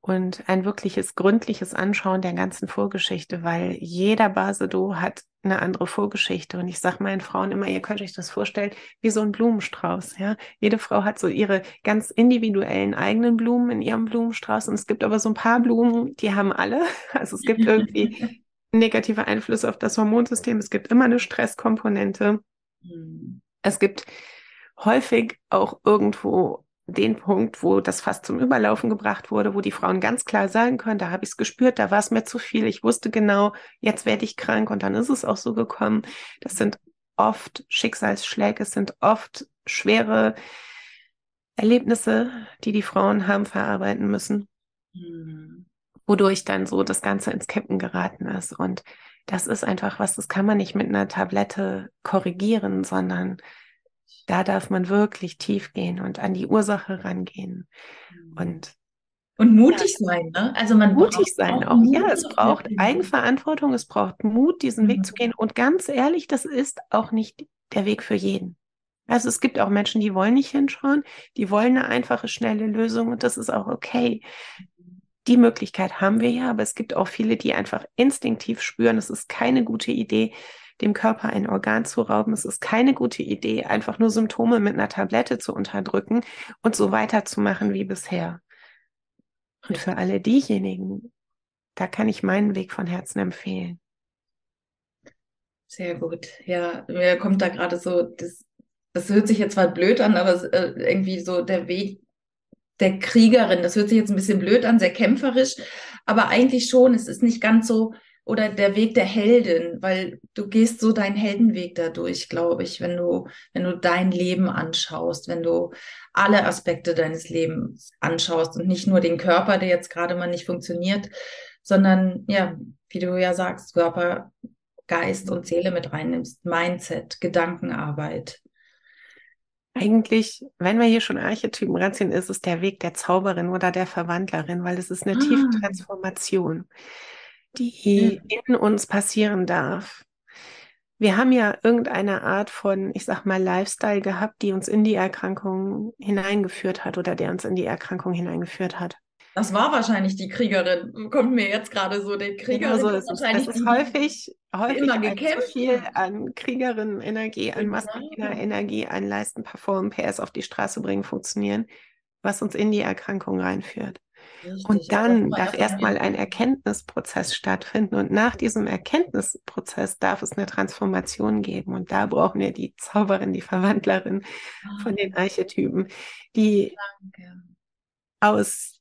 und ein wirkliches gründliches Anschauen der ganzen Vorgeschichte, weil jeder Basedo hat eine andere Vorgeschichte. Und ich sage meinen Frauen immer, ihr könnt euch das vorstellen, wie so ein Blumenstrauß. Ja, jede Frau hat so ihre ganz individuellen eigenen Blumen in ihrem Blumenstrauß. Und es gibt aber so ein paar Blumen, die haben alle. Also es gibt irgendwie negative Einflüsse auf das Hormonsystem. Es gibt immer eine Stresskomponente. Mhm. Es gibt häufig auch irgendwo den Punkt, wo das fast zum Überlaufen gebracht wurde, wo die Frauen ganz klar sagen können, da habe ich es gespürt, da war es mir zu viel, ich wusste genau, jetzt werde ich krank und dann ist es auch so gekommen. Das sind oft Schicksalsschläge, es sind oft schwere Erlebnisse, die die Frauen haben verarbeiten müssen, mhm. wodurch dann so das Ganze ins Kippen geraten ist. Und das ist einfach was, das kann man nicht mit einer Tablette korrigieren, sondern da darf man wirklich tief gehen und an die Ursache rangehen. Mhm. Und und mutig ja. sein, ne? Also man mutig sein auch. auch. Ja, es braucht Eigenverantwortung, es braucht Mut, diesen mhm. Weg zu gehen. Und ganz ehrlich, das ist auch nicht der Weg für jeden. Also es gibt auch Menschen, die wollen nicht hinschauen, die wollen eine einfache, schnelle Lösung und das ist auch okay. Die Möglichkeit haben wir ja, aber es gibt auch viele, die einfach instinktiv spüren, es ist keine gute Idee, dem Körper ein Organ zu rauben. Es ist keine gute Idee, einfach nur Symptome mit einer Tablette zu unterdrücken und so weiterzumachen wie bisher. Und für alle diejenigen, da kann ich meinen Weg von Herzen empfehlen. Sehr gut. Ja, mir kommt da gerade so, das, das hört sich jetzt zwar blöd an, aber äh, irgendwie so der Weg der Kriegerin, das hört sich jetzt ein bisschen blöd an, sehr kämpferisch, aber eigentlich schon, es ist nicht ganz so, oder der Weg der Heldin, weil du gehst so deinen Heldenweg dadurch, glaube ich, wenn du, wenn du dein Leben anschaust, wenn du alle Aspekte deines Lebens anschaust und nicht nur den Körper, der jetzt gerade mal nicht funktioniert, sondern ja, wie du ja sagst, Körper, Geist und Seele mit reinnimmst, Mindset, Gedankenarbeit. Eigentlich, wenn wir hier schon Archetypen ranziehen, ist es der Weg der Zauberin oder der Verwandlerin, weil es ist eine ah. tiefe Transformation die in uns passieren darf. Wir haben ja irgendeine Art von, ich sag mal, Lifestyle gehabt, die uns in die Erkrankung hineingeführt hat oder der uns in die Erkrankung hineingeführt hat. Das war wahrscheinlich die Kriegerin. Kommt mir jetzt gerade so, der Kriegerin. Genau so ist es. Es ist häufig, häufig immer gekämpft. Zu viel an Kriegerinnen-Energie, an maskuliner Energie, an Leisten, Performen, PS auf die Straße bringen, funktionieren, was uns in die Erkrankung reinführt. Richtig, und dann darf erstmal ein Erkenntnisprozess stattfinden. Und nach diesem Erkenntnisprozess darf es eine Transformation geben. Und da brauchen wir die Zauberin, die Verwandlerin von den ah. Archetypen, die Danke. aus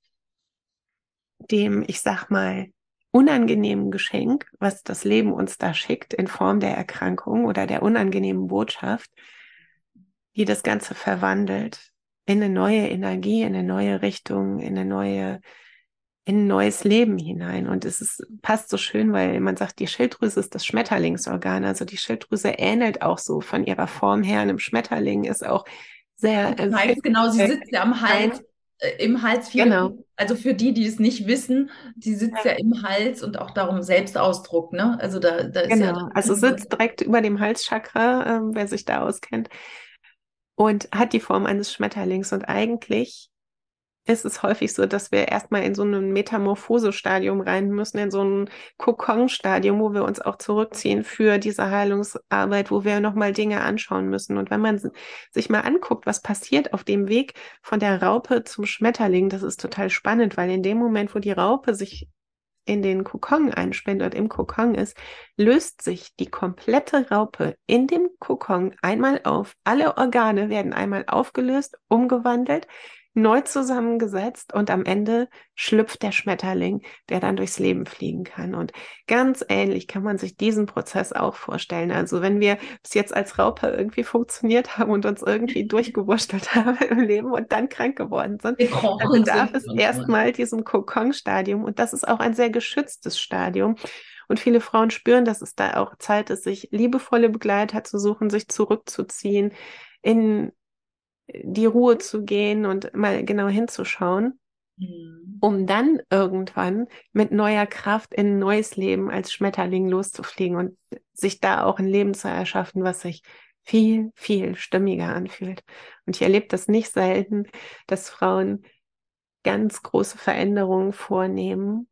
dem, ich sag mal, unangenehmen Geschenk, was das Leben uns da schickt in Form der Erkrankung oder der unangenehmen Botschaft, die das Ganze verwandelt in eine neue Energie, in eine neue Richtung, in eine neue, in ein neues Leben hinein. Und es ist, passt so schön, weil man sagt, die Schilddrüse ist das Schmetterlingsorgan. Also die Schilddrüse ähnelt auch so von ihrer Form her einem Schmetterling, ist auch sehr. Das heißt, genau, sie sitzt ja am Hals äh, im Hals viel. Genau. Also für die, die es nicht wissen, die sitzt ja. ja im Hals und auch darum Selbstausdruck, ne? Also da, da ist genau. ja. Also sitzt direkt über dem Halschakra, ähm, wer sich da auskennt. Und hat die Form eines Schmetterlings. Und eigentlich ist es häufig so, dass wir erstmal in so ein Metamorphosestadium rein müssen, in so ein Kokon-Stadium, wo wir uns auch zurückziehen für diese Heilungsarbeit, wo wir nochmal Dinge anschauen müssen. Und wenn man sich mal anguckt, was passiert auf dem Weg von der Raupe zum Schmetterling, das ist total spannend, weil in dem Moment, wo die Raupe sich in den Kokon einspinnt und im Kokon ist, löst sich die komplette Raupe in dem Kokon einmal auf. Alle Organe werden einmal aufgelöst, umgewandelt neu zusammengesetzt und am Ende schlüpft der Schmetterling, der dann durchs Leben fliegen kann. Und ganz ähnlich kann man sich diesen Prozess auch vorstellen. Also wenn wir bis jetzt als Raupe irgendwie funktioniert haben und uns irgendwie durchgewurschtelt haben im Leben und dann krank geworden sind, dann bedarf es erstmal diesem Kokon-Stadium und das ist auch ein sehr geschütztes Stadium. Und viele Frauen spüren, dass es da auch Zeit ist, sich liebevolle Begleiter zu suchen, sich zurückzuziehen, in die Ruhe zu gehen und mal genau hinzuschauen, mhm. um dann irgendwann mit neuer Kraft in ein neues Leben als Schmetterling loszufliegen und sich da auch ein Leben zu erschaffen, was sich viel, viel stimmiger anfühlt. Und ich erlebe das nicht selten, dass Frauen ganz große Veränderungen vornehmen,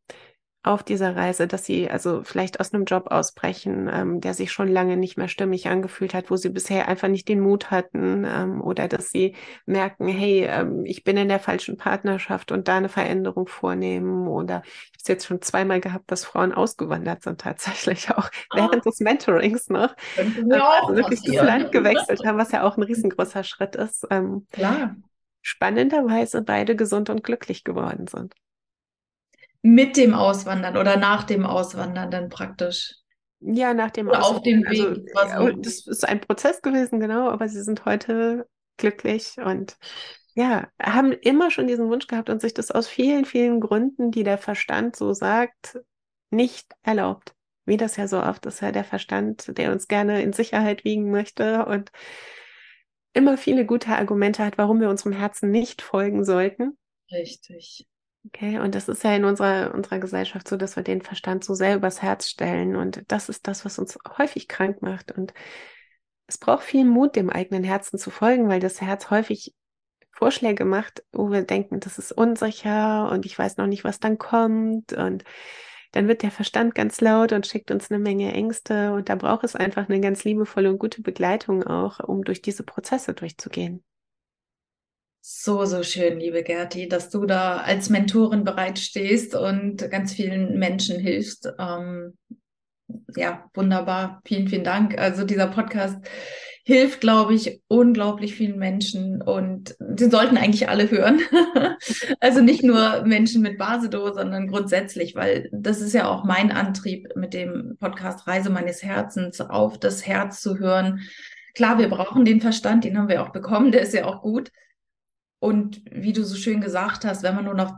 auf dieser Reise, dass sie also vielleicht aus einem Job ausbrechen, ähm, der sich schon lange nicht mehr stimmig angefühlt hat, wo sie bisher einfach nicht den Mut hatten ähm, oder dass sie merken, hey, ähm, ich bin in der falschen Partnerschaft und da eine Veränderung vornehmen oder ich habe es jetzt schon zweimal gehabt, dass Frauen ausgewandert sind tatsächlich auch ah. während des Mentorings noch, also wirklich das Land gewechselt haben, was ja auch ein riesengroßer Schritt ist. Ähm, Klar. Spannenderweise beide gesund und glücklich geworden sind mit dem Auswandern oder nach dem Auswandern dann praktisch? Ja, nach dem oder auf dem Weg. Also, das ist ein Prozess gewesen, genau, aber sie sind heute glücklich und ja, haben immer schon diesen Wunsch gehabt und sich das aus vielen, vielen Gründen, die der Verstand so sagt, nicht erlaubt. Wie das ja so oft ist, ja der Verstand, der uns gerne in Sicherheit wiegen möchte und immer viele gute Argumente hat, warum wir unserem Herzen nicht folgen sollten. Richtig. Okay, und das ist ja in unserer, unserer Gesellschaft so, dass wir den Verstand so sehr übers Herz stellen. Und das ist das, was uns häufig krank macht. Und es braucht viel Mut, dem eigenen Herzen zu folgen, weil das Herz häufig Vorschläge macht, wo wir denken, das ist unsicher und ich weiß noch nicht, was dann kommt. Und dann wird der Verstand ganz laut und schickt uns eine Menge Ängste. Und da braucht es einfach eine ganz liebevolle und gute Begleitung auch, um durch diese Prozesse durchzugehen. So, so schön, liebe Gerti, dass du da als Mentorin bereitstehst und ganz vielen Menschen hilfst. Ähm, ja, wunderbar. Vielen, vielen Dank. Also dieser Podcast hilft, glaube ich, unglaublich vielen Menschen und den sollten eigentlich alle hören. also nicht nur Menschen mit Basedo, sondern grundsätzlich, weil das ist ja auch mein Antrieb mit dem Podcast Reise meines Herzens, auf das Herz zu hören. Klar, wir brauchen den Verstand, den haben wir auch bekommen, der ist ja auch gut. Und wie du so schön gesagt hast, wenn man nur noch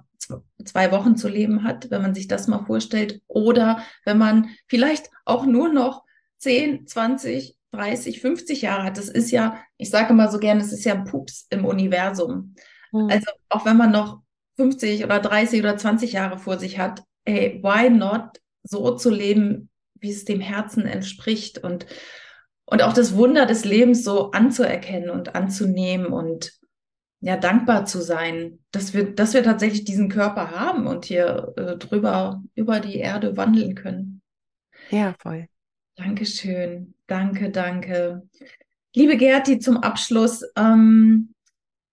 zwei Wochen zu leben hat, wenn man sich das mal vorstellt, oder wenn man vielleicht auch nur noch 10, 20, 30, 50 Jahre hat, das ist ja, ich sage mal so gerne, es ist ja ein Pups im Universum. Mhm. Also auch wenn man noch 50 oder 30 oder 20 Jahre vor sich hat, ey, why not so zu leben, wie es dem Herzen entspricht und, und auch das Wunder des Lebens so anzuerkennen und anzunehmen und ja, dankbar zu sein, dass wir, dass wir tatsächlich diesen Körper haben und hier äh, drüber über die Erde wandeln können. Ja, voll. Dankeschön. Danke, danke. Liebe Gerti, zum Abschluss, ähm,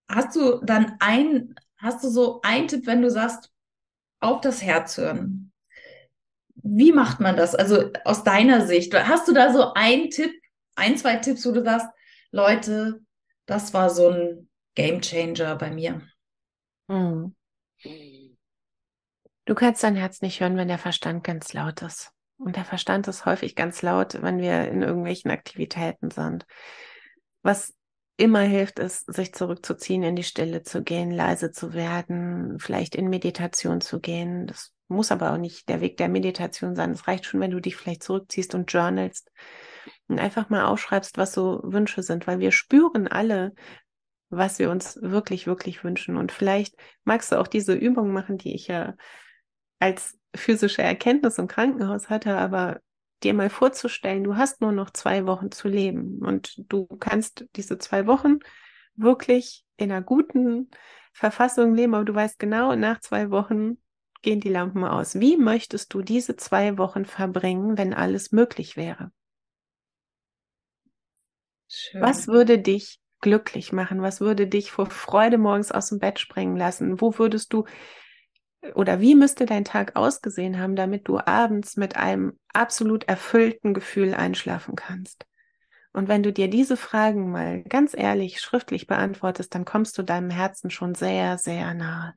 hast du dann ein, hast du so ein Tipp, wenn du sagst, auf das Herz hören. Wie macht man das? Also aus deiner Sicht, hast du da so einen Tipp, ein, zwei Tipps, wo du sagst, Leute, das war so ein Game Changer bei mir? Hm. Du kannst dein Herz nicht hören, wenn der Verstand ganz laut ist. Und der Verstand ist häufig ganz laut, wenn wir in irgendwelchen Aktivitäten sind. Was immer hilft, ist, sich zurückzuziehen, in die Stille zu gehen, leise zu werden, vielleicht in Meditation zu gehen. Das muss aber auch nicht der Weg der Meditation sein. Es reicht schon, wenn du dich vielleicht zurückziehst und journalst und einfach mal aufschreibst, was so Wünsche sind, weil wir spüren alle, was wir uns wirklich, wirklich wünschen. Und vielleicht magst du auch diese Übung machen, die ich ja als physische Erkenntnis im Krankenhaus hatte, aber dir mal vorzustellen, du hast nur noch zwei Wochen zu leben und du kannst diese zwei Wochen wirklich in einer guten Verfassung leben, aber du weißt genau, nach zwei Wochen gehen die Lampen aus. Wie möchtest du diese zwei Wochen verbringen, wenn alles möglich wäre? Schön. Was würde dich glücklich machen? Was würde dich vor Freude morgens aus dem Bett springen lassen? Wo würdest du oder wie müsste dein Tag ausgesehen haben, damit du abends mit einem absolut erfüllten Gefühl einschlafen kannst? Und wenn du dir diese Fragen mal ganz ehrlich schriftlich beantwortest, dann kommst du deinem Herzen schon sehr, sehr nahe.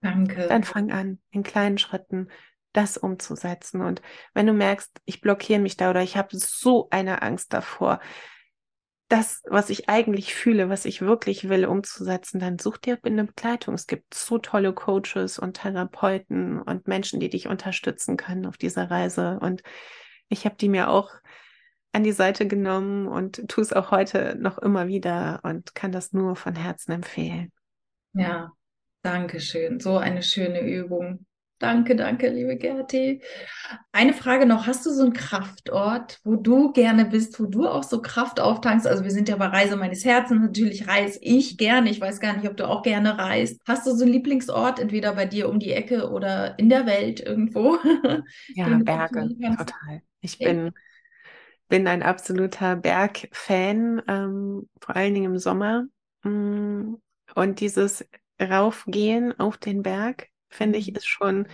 Danke. Dann fang an, in kleinen Schritten das umzusetzen. Und wenn du merkst, ich blockiere mich da oder ich habe so eine Angst davor, das, was ich eigentlich fühle, was ich wirklich will, umzusetzen, dann such dir eine Begleitung. Es gibt so tolle Coaches und Therapeuten und Menschen, die dich unterstützen können auf dieser Reise. Und ich habe die mir auch an die Seite genommen und tue es auch heute noch immer wieder und kann das nur von Herzen empfehlen. Ja, danke schön. So eine schöne Übung. Danke, danke, liebe Gerti. Eine Frage noch. Hast du so einen Kraftort, wo du gerne bist, wo du auch so Kraft auftankst? Also wir sind ja bei Reise meines Herzens. Natürlich reise ich gerne. Ich weiß gar nicht, ob du auch gerne reist. Hast du so einen Lieblingsort, entweder bei dir um die Ecke oder in der Welt irgendwo? Ja, Berge, total. Ich bin, bin ein absoluter Bergfan, ähm, vor allen Dingen im Sommer. Mm, und dieses Raufgehen auf den Berg, finde ich, ist schon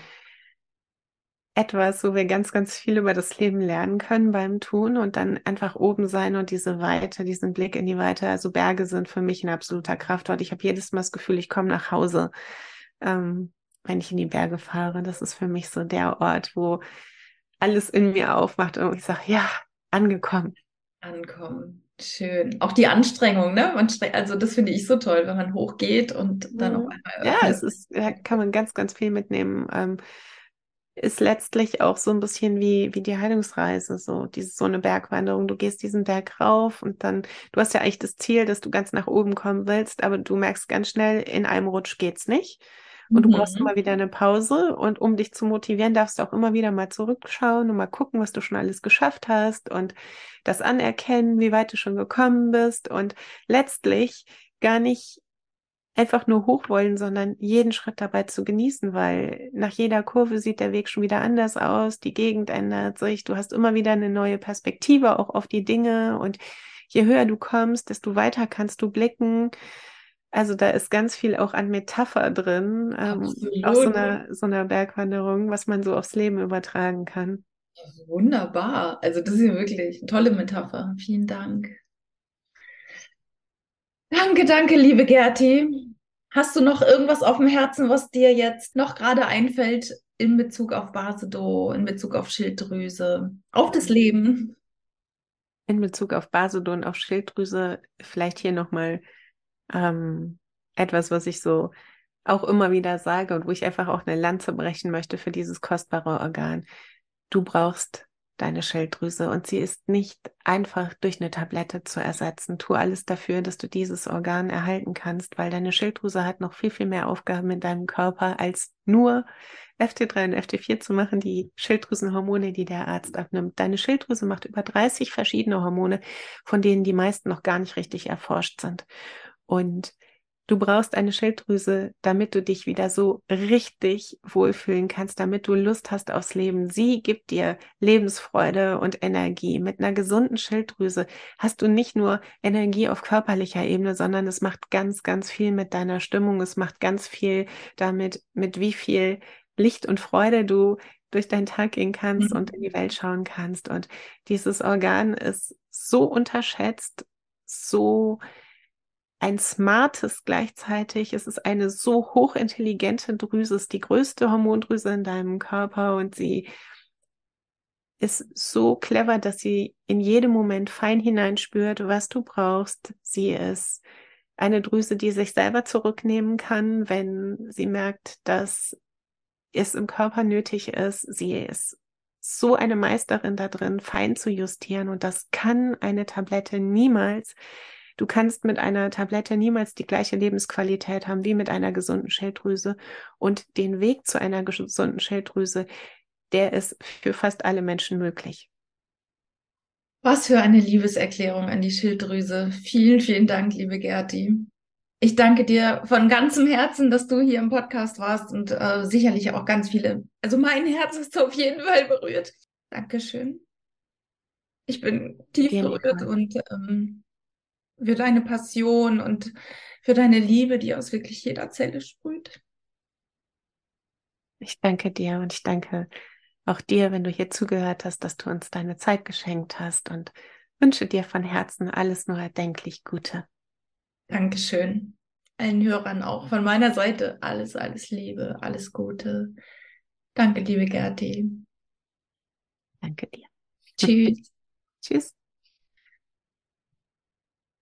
etwas, wo wir ganz, ganz viel über das Leben lernen können beim Tun und dann einfach oben sein und diese Weite, diesen Blick in die Weite. Also Berge sind für mich ein absoluter Kraftort. Ich habe jedes Mal das Gefühl, ich komme nach Hause, ähm, wenn ich in die Berge fahre. Das ist für mich so der Ort, wo alles in mir aufmacht und ich sage, ja, angekommen. Ankommen. Schön. Auch die Anstrengung, ne? Man also das finde ich so toll, wenn man hochgeht und dann mhm. auf einmal. Ja, es ist, da kann man ganz, ganz viel mitnehmen. Ähm, ist letztlich auch so ein bisschen wie, wie die Heilungsreise, so diese, so eine Bergwanderung. Du gehst diesen Berg rauf und dann, du hast ja eigentlich das Ziel, dass du ganz nach oben kommen willst, aber du merkst ganz schnell, in einem Rutsch geht's nicht. Und du brauchst mhm. immer wieder eine Pause. Und um dich zu motivieren, darfst du auch immer wieder mal zurückschauen und mal gucken, was du schon alles geschafft hast und das anerkennen, wie weit du schon gekommen bist. Und letztlich gar nicht einfach nur hoch wollen, sondern jeden Schritt dabei zu genießen, weil nach jeder Kurve sieht der Weg schon wieder anders aus, die Gegend ändert sich, du hast immer wieder eine neue Perspektive auch auf die Dinge und je höher du kommst, desto weiter kannst du blicken. Also da ist ganz viel auch an Metapher drin, ähm, aus so einer, so einer Bergwanderung, was man so aufs Leben übertragen kann. Wunderbar. Also das ist ja wirklich eine tolle Metapher. Vielen Dank. Danke, danke, liebe Gerti. Hast du noch irgendwas auf dem Herzen, was dir jetzt noch gerade einfällt in Bezug auf Basedo, in Bezug auf Schilddrüse, auf das Leben? In Bezug auf Basedo und auf Schilddrüse vielleicht hier nochmal ähm, etwas, was ich so auch immer wieder sage und wo ich einfach auch eine Lanze brechen möchte für dieses kostbare Organ. Du brauchst deine Schilddrüse und sie ist nicht einfach durch eine Tablette zu ersetzen. Tu alles dafür, dass du dieses Organ erhalten kannst, weil deine Schilddrüse hat noch viel, viel mehr Aufgaben in deinem Körper, als nur FT3 und FT4 zu machen, die Schilddrüsenhormone, die der Arzt abnimmt. Deine Schilddrüse macht über 30 verschiedene Hormone, von denen die meisten noch gar nicht richtig erforscht sind. Und Du brauchst eine Schilddrüse, damit du dich wieder so richtig wohlfühlen kannst, damit du Lust hast aufs Leben. Sie gibt dir Lebensfreude und Energie. Mit einer gesunden Schilddrüse hast du nicht nur Energie auf körperlicher Ebene, sondern es macht ganz, ganz viel mit deiner Stimmung. Es macht ganz viel damit, mit wie viel Licht und Freude du durch deinen Tag gehen kannst mhm. und in die Welt schauen kannst. Und dieses Organ ist so unterschätzt, so ein smartes gleichzeitig. Es ist eine so hochintelligente Drüse, es ist die größte Hormondrüse in deinem Körper und sie ist so clever, dass sie in jedem Moment fein hineinspürt, was du brauchst. Sie ist eine Drüse, die sich selber zurücknehmen kann, wenn sie merkt, dass es im Körper nötig ist. Sie ist so eine Meisterin da drin, fein zu justieren und das kann eine Tablette niemals. Du kannst mit einer Tablette niemals die gleiche Lebensqualität haben wie mit einer gesunden Schilddrüse. Und den Weg zu einer gesunden Schilddrüse, der ist für fast alle Menschen möglich. Was für eine Liebeserklärung an die Schilddrüse. Vielen, vielen Dank, liebe Gerti. Ich danke dir von ganzem Herzen, dass du hier im Podcast warst und äh, sicherlich auch ganz viele. Also mein Herz ist auf jeden Fall berührt. Dankeschön. Ich bin tief berührt und ähm, für deine Passion und für deine Liebe, die aus wirklich jeder Zelle sprüht. Ich danke dir und ich danke auch dir, wenn du hier zugehört hast, dass du uns deine Zeit geschenkt hast und wünsche dir von Herzen alles nur erdenklich Gute. Dankeschön. Allen Hörern auch von meiner Seite alles, alles Liebe, alles Gute. Danke, liebe Gerti. Danke dir. Tschüss. Tschüss.